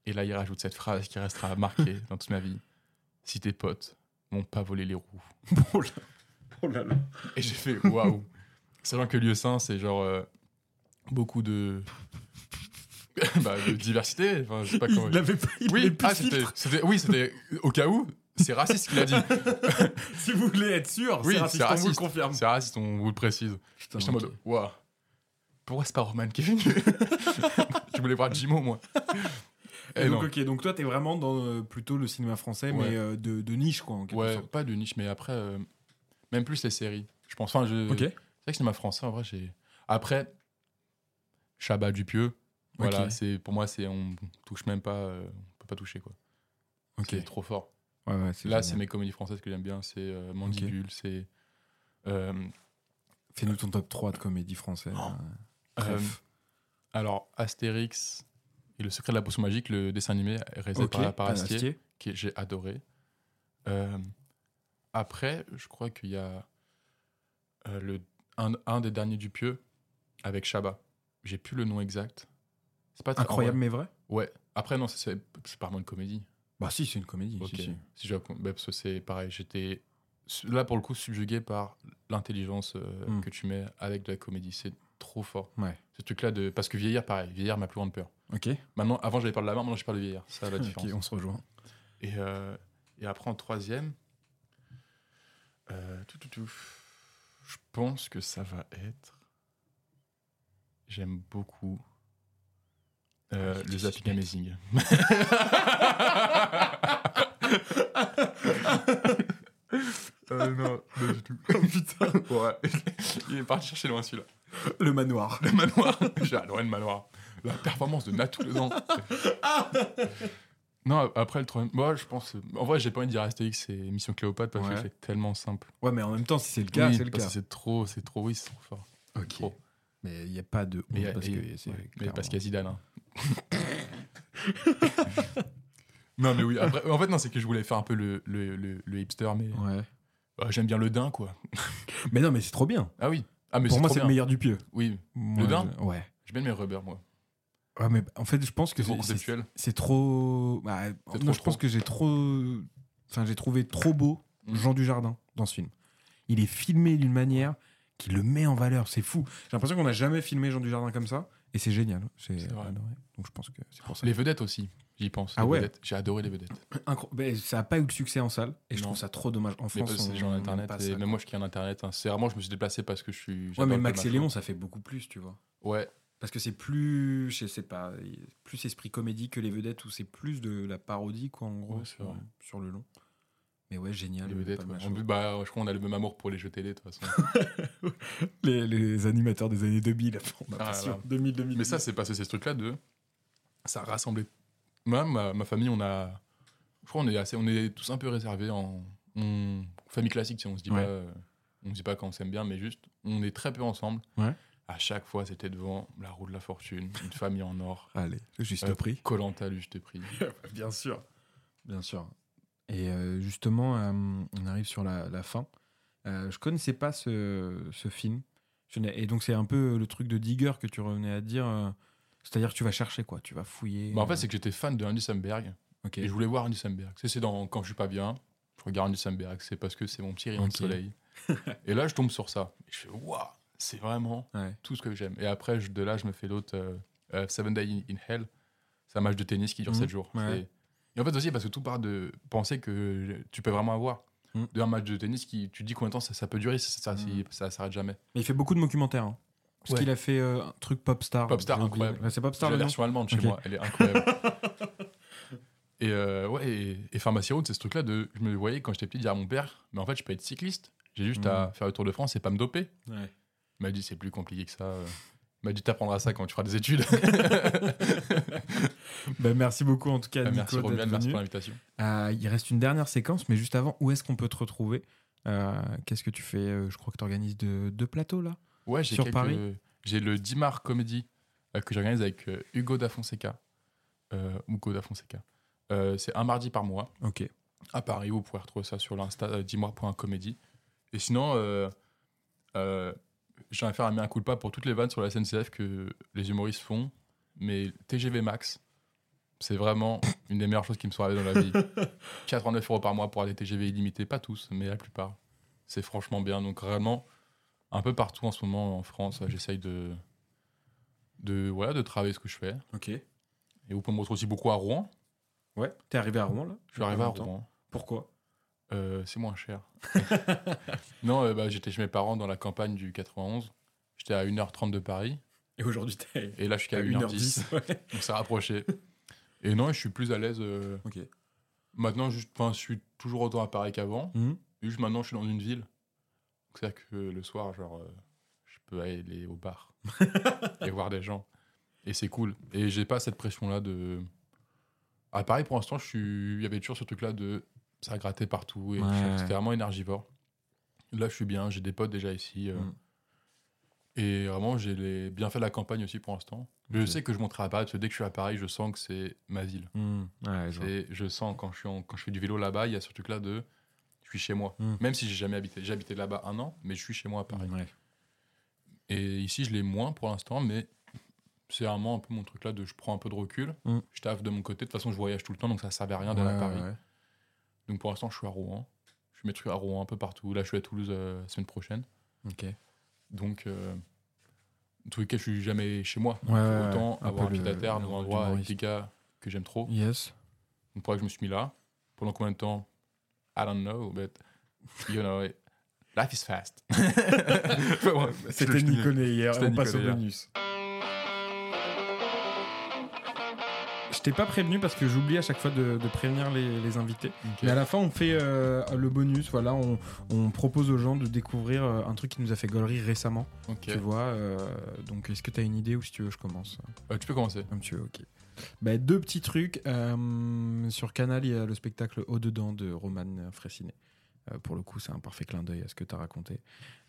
Speaker 1: Et là, il rajoute cette phrase qui restera marquée dans toute ma vie Si tes potes m'ont pas volé les roues.
Speaker 2: Oh là, oh là là.
Speaker 1: Et j'ai fait Waouh Sachant que Lieu Saint, c'est genre euh, beaucoup de. bah, de diversité. Enfin, je sais pas comment.
Speaker 2: Il l'avait pas. Il
Speaker 1: Oui, ah, c'était, oui, c'était au cas où. C'est raciste ce qu'il a dit.
Speaker 2: Si vous voulez être sûr,
Speaker 1: Oui,
Speaker 2: c'est raciste, on vous le confirme.
Speaker 1: C'est raciste, on vous le précise.
Speaker 2: Putain,
Speaker 1: J'étais en
Speaker 2: ok.
Speaker 1: mode, waouh. Pourquoi c'est pas Roman qui est venu Je voulais voir Jimo, moi.
Speaker 2: Et
Speaker 1: Eh
Speaker 2: donc,
Speaker 1: non.
Speaker 2: ok, donc toi, t'es vraiment dans euh, plutôt le cinéma français,
Speaker 1: Ouais.
Speaker 2: mais euh, de, de niche, quoi, en
Speaker 1: Ouais,
Speaker 2: sorte.
Speaker 1: pas de niche, mais après, euh, même plus les séries. Je pense, enfin, je.
Speaker 2: Ok.
Speaker 1: C'est vrai que cinéma français, en vrai, j'ai. Après, Chabat Dupieux, voilà, c'est, pour moi, c'est, on touche même pas, euh, on peut pas toucher, quoi.
Speaker 2: Ok.
Speaker 1: C'est trop fort.
Speaker 2: Ouais, ouais, c'est
Speaker 1: Là, c'est mes comédies françaises que j'aime bien, c'est euh, Mandibule, c'est. euh,
Speaker 2: Fais-nous ton top 3 de comédie française.
Speaker 1: Oh.
Speaker 2: bref.
Speaker 1: Alors, Astérix et le secret de la potion magique, le dessin animé réalisé par, par Astier,
Speaker 2: Astier.
Speaker 1: que j'ai adoré. Après, je crois qu'il y a le, un, un des derniers du Pieux avec Shabba. J'ai plus le nom exact. C'est pas très-
Speaker 2: Incroyable mais vrai?
Speaker 1: Ouais. Après, non, c'est- pas vraiment une comédie.
Speaker 2: Bah si, c'est une comédie.
Speaker 1: Ok.
Speaker 2: si, si.
Speaker 1: Si je bah, parce que c'est pareil, j'étais là pour le coup subjugué par l'intelligence euh,
Speaker 2: Hmm.
Speaker 1: que tu mets avec de la comédie. C'est trop fort.
Speaker 2: Ouais.
Speaker 1: Ce truc-là de. Parce que vieillir, pareil, vieillir, ma plus grande peur.
Speaker 2: Ok.
Speaker 1: Maintenant, avant j'avais peur de la mort, maintenant j'ai peur de vieillir. Ça la
Speaker 2: Ok,
Speaker 1: différence.
Speaker 2: on se rejoint.
Speaker 1: Et, euh, et après en troisième, euh, tout, tout, tout, je pense que ça va être. J'aime beaucoup euh,
Speaker 2: Ah,
Speaker 1: le Zapping. Amazing. Euh, non, pas du tout. Putain. Ouais. Il est parti chercher loin celui-là.
Speaker 2: Le manoir.
Speaker 1: Le manoir. J'ai adoré le manoir. La performance de Natou dedans. non, après le troisième. Moi, je pense. En vrai, j'ai pas envie de dire Astérix et Mission Cléopâtre parce
Speaker 2: Ouais.
Speaker 1: que c'est tellement simple.
Speaker 2: Ouais, mais en même temps, si c'est le cas,
Speaker 1: Oui,
Speaker 2: c'est le cas.
Speaker 1: C'est trop, c'est trop, oui, c'est trop fort.
Speaker 2: Ok.
Speaker 1: trop.
Speaker 2: Mais il n'y a pas de
Speaker 1: Mais,
Speaker 2: parce que
Speaker 1: ouais, mais parce qu'il y a Zidane. hein. Non, mais oui. Après, en fait, non, c'est que je voulais faire un peu le, le, le, le hipster, mais
Speaker 2: Ouais.
Speaker 1: euh, j'aime bien le daim, quoi.
Speaker 2: Mais non, mais c'est trop bien.
Speaker 1: Ah oui. Ah, mais
Speaker 2: Pour moi,
Speaker 1: trop
Speaker 2: c'est le meilleur du pieu.
Speaker 1: Oui.
Speaker 2: Moi,
Speaker 1: daim?
Speaker 2: je- Ouais.
Speaker 1: J'ai bien aimé Rubber, moi.
Speaker 2: Ouais, mais en fait, je pense que
Speaker 1: C'est trop
Speaker 2: c'est- trop. Bah,
Speaker 1: C'est
Speaker 2: non,
Speaker 1: trop
Speaker 2: je pense
Speaker 1: trop.
Speaker 2: que j'ai trop. Enfin, j'ai trouvé trop beau
Speaker 1: Mm.
Speaker 2: Jean Dujardin dans ce film. Il est filmé d'une manière qui le met en valeur. C'est fou. J'ai l'impression qu'on n'a jamais filmé Jean Dujardin comme ça. Et c'est génial. J'ai
Speaker 1: C'est vrai.
Speaker 2: adoré. Donc je pense que c'est pour ça.
Speaker 1: Les vedettes aussi, j'y pense.
Speaker 2: Ah
Speaker 1: les
Speaker 2: ouais.
Speaker 1: J'ai adoré les vedettes.
Speaker 2: Incro- ça n'a pas eu de succès en salle. Et je
Speaker 1: Non.
Speaker 2: trouve ça trop dommage. En
Speaker 1: Mais
Speaker 2: France, on-
Speaker 1: genre
Speaker 2: on
Speaker 1: internet. Et même moi, je qui en internet. hein. C'est vraiment, je me suis déplacé parce que je suis.
Speaker 2: Ouais, mais Max et. Léon, ça fait beaucoup plus, tu vois.
Speaker 1: Ouais.
Speaker 2: Parce que c'est plus, je sais pas, plus esprit comédie que les vedettes, où c'est plus de la parodie, quoi, en gros,
Speaker 1: Ouais, c'est
Speaker 2: sur,
Speaker 1: vrai.
Speaker 2: sur le long. Mais ouais, génial. Pas
Speaker 1: ouais. En plus, bah, je crois qu'on a le même amour pour les jeux télé, de toute façon.
Speaker 2: les, les animateurs des années 2000, ma
Speaker 1: Ah
Speaker 2: passion.
Speaker 1: là.
Speaker 2: 2000, 2000.
Speaker 1: Mais ça, c'est passé ces trucs-là de. Ça a rassemblé. Moi, ma, ma famille, on a. Je crois qu'on est assez. On est tous un peu réservés en. on- Famille classique, sais, on se dit
Speaker 2: Ouais.
Speaker 1: pas. euh, On se dit pas quand on s'aime bien, mais juste, on est très peu ensemble.
Speaker 2: Ouais.
Speaker 1: À chaque fois, c'était devant la roue de la fortune, une famille en or.
Speaker 2: Allez, juste
Speaker 1: Euh,
Speaker 2: prix.
Speaker 1: Colanta, juste prix.
Speaker 2: Bien sûr. Bien sûr. Et euh, justement, euh, on arrive sur la, la fin. Euh, je connaissais pas ce, ce film. Je et donc, c'est un peu le truc de Digger que tu revenais à dire. C'est-à-dire que tu vas chercher, quoi. Tu vas fouiller.
Speaker 1: Bah, en fait, c'est que j'étais fan de Andy Samberg.
Speaker 2: ok.
Speaker 1: Et je voulais voir Andy Samberg. C'est dans quand je suis pas bien, je regarde Andy Samberg. C'est parce que c'est mon petit rayon de soleil. et là, je tombe sur ça. Et je fais waouh, c'est vraiment
Speaker 2: Ouais.
Speaker 1: tout ce que j'aime. Et après, je- de là, je me fais l'autre euh, euh, Seven Days in Hell. C'est un match de tennis qui dure
Speaker 2: Mhm.
Speaker 1: 7 jours.
Speaker 2: Ouais.
Speaker 1: Et en fait aussi parce que tout part de penser que tu peux vraiment avoir
Speaker 2: Mhm.
Speaker 1: de un match de tennis qui tu te dis combien de temps ça, ça peut durer, ça, ça,
Speaker 2: Mhm.
Speaker 1: ça s'arrête jamais.
Speaker 2: Mais il fait beaucoup de documentaires. hein. Parce
Speaker 1: Ouais.
Speaker 2: qu'il a fait euh, un truc Popstar.
Speaker 1: Popstar, incroyable.
Speaker 2: C'est Popstar
Speaker 1: la version allemande chez moi, elle est incroyable. et euh, ouais, et, et Pharmacy Road, c'est ce truc-là de. Je me voyais quand j'étais petit dire à mon père, mais en fait, je peux être cycliste. J'ai juste à faire le Tour de France et pas me doper.
Speaker 2: Ouais.
Speaker 1: Il m'a dit, c'est plus compliqué que ça. M'a dit, t'apprendras ça quand tu feras des études.
Speaker 2: Ben, merci beaucoup en tout cas,
Speaker 1: Ah,
Speaker 2: Nico,
Speaker 1: merci Romuald, merci
Speaker 2: venu.
Speaker 1: pour l'invitation.
Speaker 2: Euh, il reste une dernière séquence, mais juste avant, où est-ce qu'on peut te retrouver? Euh, Qu'est-ce que tu fais? Euh, Je crois que tu organises deux, plateaux là.
Speaker 1: Ouais, j'ai
Speaker 2: Sur
Speaker 1: quelques-
Speaker 2: Paris
Speaker 1: J'ai le Dimar Comedy euh, que j'organise avec Hugo da Fonseca. Hugo da Fonseca. C'est un mardi par mois
Speaker 2: Ok.
Speaker 1: à Paris. Vous pourrez retrouver ça sur l'insta dimar.comédie. Et sinon, euh, j'ai envie de faire un mea culpa pour toutes les vannes sur la SNCF que les humoristes font. Mais TGV Max, c'est vraiment une des meilleures choses qui me sont arrivées dans la vie. 89 euros par mois pour aller TGV illimité, pas tous, mais la plupart. C'est franchement bien. Donc réellement, un peu partout en ce moment en France, j'essaye de, de, voilà, de travailler ce que je fais.
Speaker 2: Ok.
Speaker 1: Et vous pouvez me retrouver aussi beaucoup à Rouen.
Speaker 2: Ouais. T'es arrivé à Rouen là?
Speaker 1: Je suis arrivé à. Rouen.
Speaker 2: Pourquoi?
Speaker 1: Euh, c'est moins cher. non, euh, bah, j'étais chez mes parents dans la campagne du 91. J'étais à 1h30 de Paris.
Speaker 2: Et aujourd'hui t'es
Speaker 1: Et là, je suis qu'à
Speaker 2: à
Speaker 1: 1h10.
Speaker 2: 1h10. ouais.
Speaker 1: Donc ça rapproché. Et non, je suis plus à l'aise. euh,
Speaker 2: Ok.
Speaker 1: Maintenant, je suis toujours autant à Paris qu'avant.
Speaker 2: Mhm.
Speaker 1: Juste maintenant, je suis dans une ville. C'est-à-dire que le soir, genre, euh, je peux aller au bar et voir des gens. Et c'est cool. Et j'ai pas cette pression-là de. À Paris, pour l'instant, je suis. Il y avait toujours ce truc-là de. Ça grattait partout. Et
Speaker 2: Ouais.
Speaker 1: c'était vraiment énergivore. Là, je suis bien. J'ai des potes déjà ici. euh,
Speaker 2: Mhm.
Speaker 1: Et vraiment, j'ai les... bien fait la campagne aussi pour l'instant. Je sais que je monterai à Paris, parce que dès que je suis à Paris, je sens que c'est ma ville.
Speaker 2: Ouais, je
Speaker 1: sens quand je, suis en- quand je fais du vélo là-bas, il y a ce truc-là de je suis chez moi.
Speaker 2: Mm.
Speaker 1: Même si j'ai jamais habité. J'ai habité là-bas un an, mais je suis chez moi à Paris.
Speaker 2: Ouais.
Speaker 1: Et ici, je l'ai moins pour l'instant, mais c'est vraiment un peu mon truc là de je prends un peu de recul.
Speaker 2: Mm.
Speaker 1: Je taffe de mon côté. De toute façon, je voyage tout le temps, donc ça servait à rien d'aller à Paris. Donc pour l'instant, je suis à Rouen. Je fais mes trucs à Rouen un peu partout. Là, je suis à Toulouse euh, la semaine prochaine.
Speaker 2: Ok.
Speaker 1: Donc, euh, tout lequel je suis jamais chez moi.
Speaker 2: Ouais, ouais,
Speaker 1: Autant
Speaker 2: ouais. Un
Speaker 1: avoir un
Speaker 2: peu
Speaker 1: pied à terre dans un endroit avec
Speaker 2: d'humoriste.
Speaker 1: des gars que j'aime trop.
Speaker 2: Yes.
Speaker 1: Donc pour ça que je me suis mis là. Pendant combien de temps? I don't know, but you know, life is fast. Ouais,
Speaker 2: C'était Nicolet hier, on passe au
Speaker 1: hier.
Speaker 2: Je t'ai pas prévenu parce que j'oublie à chaque fois de, de prévenir les, les invités. Mais à la fin, on fait euh, le bonus. Voilà, on, on propose aux gens de découvrir euh, un truc qui nous a fait gaulerie récemment. Tu vois. euh, donc, est-ce que tu as une idée ou si tu veux, je commence?
Speaker 1: Euh, tu peux commencer.
Speaker 2: Comme tu veux, ok. Bah, deux petits trucs. Sur Canal, il y a le spectacle Au-dedans de Roman Fressinet. Euh, pour le coup, c'est un parfait clin d'œil à ce que tu as raconté.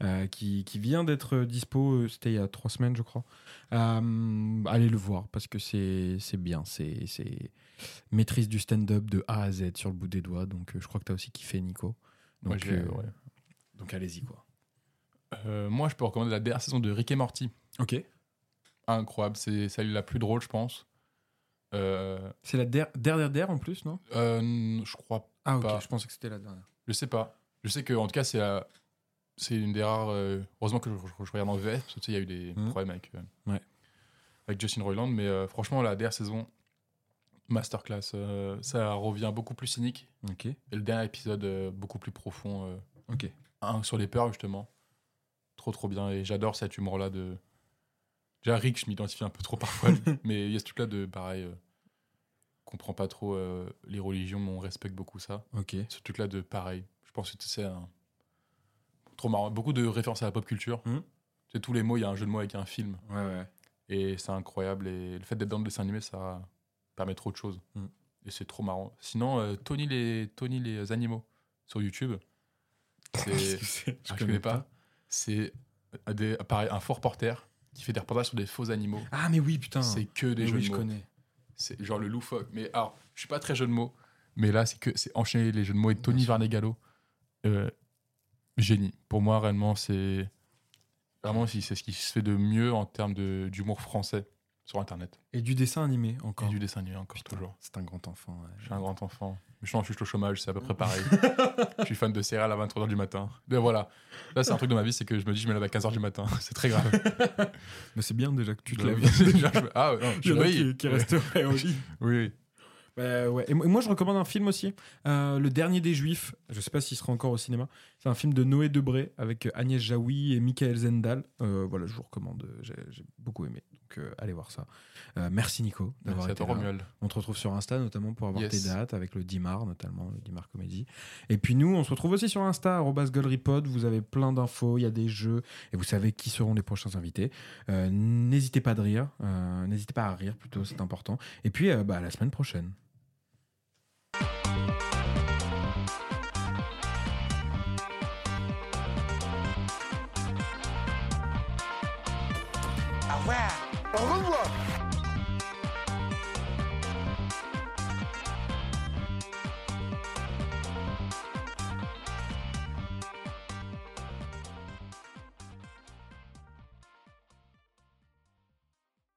Speaker 2: Euh, qui, qui vient d'être dispo, euh, c'était il y a trois semaines, je crois. Euh, allez le voir parce que c'est bien. C'est maîtrise du stand-up de A à Z sur le bout des doigts. Donc, je crois que tu as aussi kiffé, Nico. Donc,
Speaker 1: ouais.
Speaker 2: donc allez-y, quoi.
Speaker 1: Moi, je peux recommander la dernière saison de Rick et Morty.
Speaker 2: Ok.
Speaker 1: Incroyable. C'est celle la plus drôle, je pense.
Speaker 2: C'est la der- dernière der en plus, non?
Speaker 1: je crois
Speaker 2: Ah, ok.
Speaker 1: Pas.
Speaker 2: Je pensais que c'était la dernière.
Speaker 1: Je sais pas. Je sais que en tout cas, c'est la- c'est une des rares. euh, heureusement que je, je- je regarde en VF, parce que tu sais, il y a eu des
Speaker 2: Mhm.
Speaker 1: problèmes avec, euh,
Speaker 2: Ouais.
Speaker 1: avec Justin Roiland. Mais euh, franchement, la dernière saison, masterclass. euh, ça revient beaucoup plus cynique.
Speaker 2: Ok.
Speaker 1: Et le dernier épisode, euh, beaucoup plus profond. euh,
Speaker 2: Ok.
Speaker 1: un sur les peurs, justement. Trop, trop bien. Et j'adore cet humour-là de. Déjà, Rick, je m'identifie un peu trop parfois. mais il y a ce truc-là de pareil. Euh, comprend pas trop euh, les religions, mais on respecte beaucoup ça
Speaker 2: Ok.
Speaker 1: ce truc-là de pareil. Je pense que c'est un. Trop marrant. Beaucoup de références à la pop culture. Tu sais, tous les mots, il y a un jeu de mots avec un film.
Speaker 2: Ouais, ouais.
Speaker 1: Et c'est incroyable. Et le fait d'être dans le dessin animé, ça permet trop de choses.
Speaker 2: Mhm.
Speaker 1: Et c'est trop marrant. Sinon, euh, Tony, les, Tony les animaux sur YouTube. C'est. Ah, je connais pas. C'est euh, des- pareil, un faux reporter qui fait des reportages sur des faux animaux.
Speaker 2: Ah, mais oui, putain.
Speaker 1: C'est que des
Speaker 2: Mais
Speaker 1: jeux
Speaker 2: oui,
Speaker 1: de
Speaker 2: je connais.
Speaker 1: C'est genre le loufoque. Mais alors, je suis pas très jeu de mots, mais là, c'est que c'est enchaîner les jeux de mots. Et Tony. Varnegalo, euh, génie. Pour moi, réellement, c'est vraiment si c'est ce qui se fait de mieux en termes d'humour français sur Internet.
Speaker 2: Et du dessin animé
Speaker 1: Et
Speaker 2: encore.
Speaker 1: du dessin animé encore
Speaker 2: Putain,
Speaker 1: toujours.
Speaker 2: C'est un grand enfant. ouais.
Speaker 1: Je suis un grand enfant. Mais je suis au chômage, c'est à peu près pareil. je suis fan de céréales à 23h du matin. Mais voilà. Là, c'est un truc de ma vie, c'est que je me dis, je me lève à 15h du matin. c'est très grave.
Speaker 2: Mais c'est bien déjà que tu te
Speaker 1: Bah
Speaker 2: lèves.
Speaker 1: ah, non, je oui.
Speaker 2: qui, qui resteraient au lit.
Speaker 1: Oui.
Speaker 2: Bah, ouais. Et moi, je recommande un film aussi, euh, Le Dernier des Juifs. Je sais pas s'il sera encore au cinéma. C'est un film de Noé Debré avec Agnès Jaoui et Michael Zendal. Euh, voilà, je vous recommande. J'ai j'ai beaucoup aimé. Donc, euh, allez voir ça. Euh, merci Nico d'avoir été là.
Speaker 1: Romuald.
Speaker 2: On te retrouve sur Insta notamment pour avoir
Speaker 1: Yes.
Speaker 2: tes dates avec le Dimar notamment, le Dimar Comédie. Et puis nous, on se retrouve aussi sur Insta, GolleryPod. Vous avez plein d'infos, il y a des jeux et vous savez qui seront les prochains invités. Euh, n'hésitez pas de rire, n'hésitez pas à rire plutôt, c'est important. Et puis bah, à la semaine prochaine.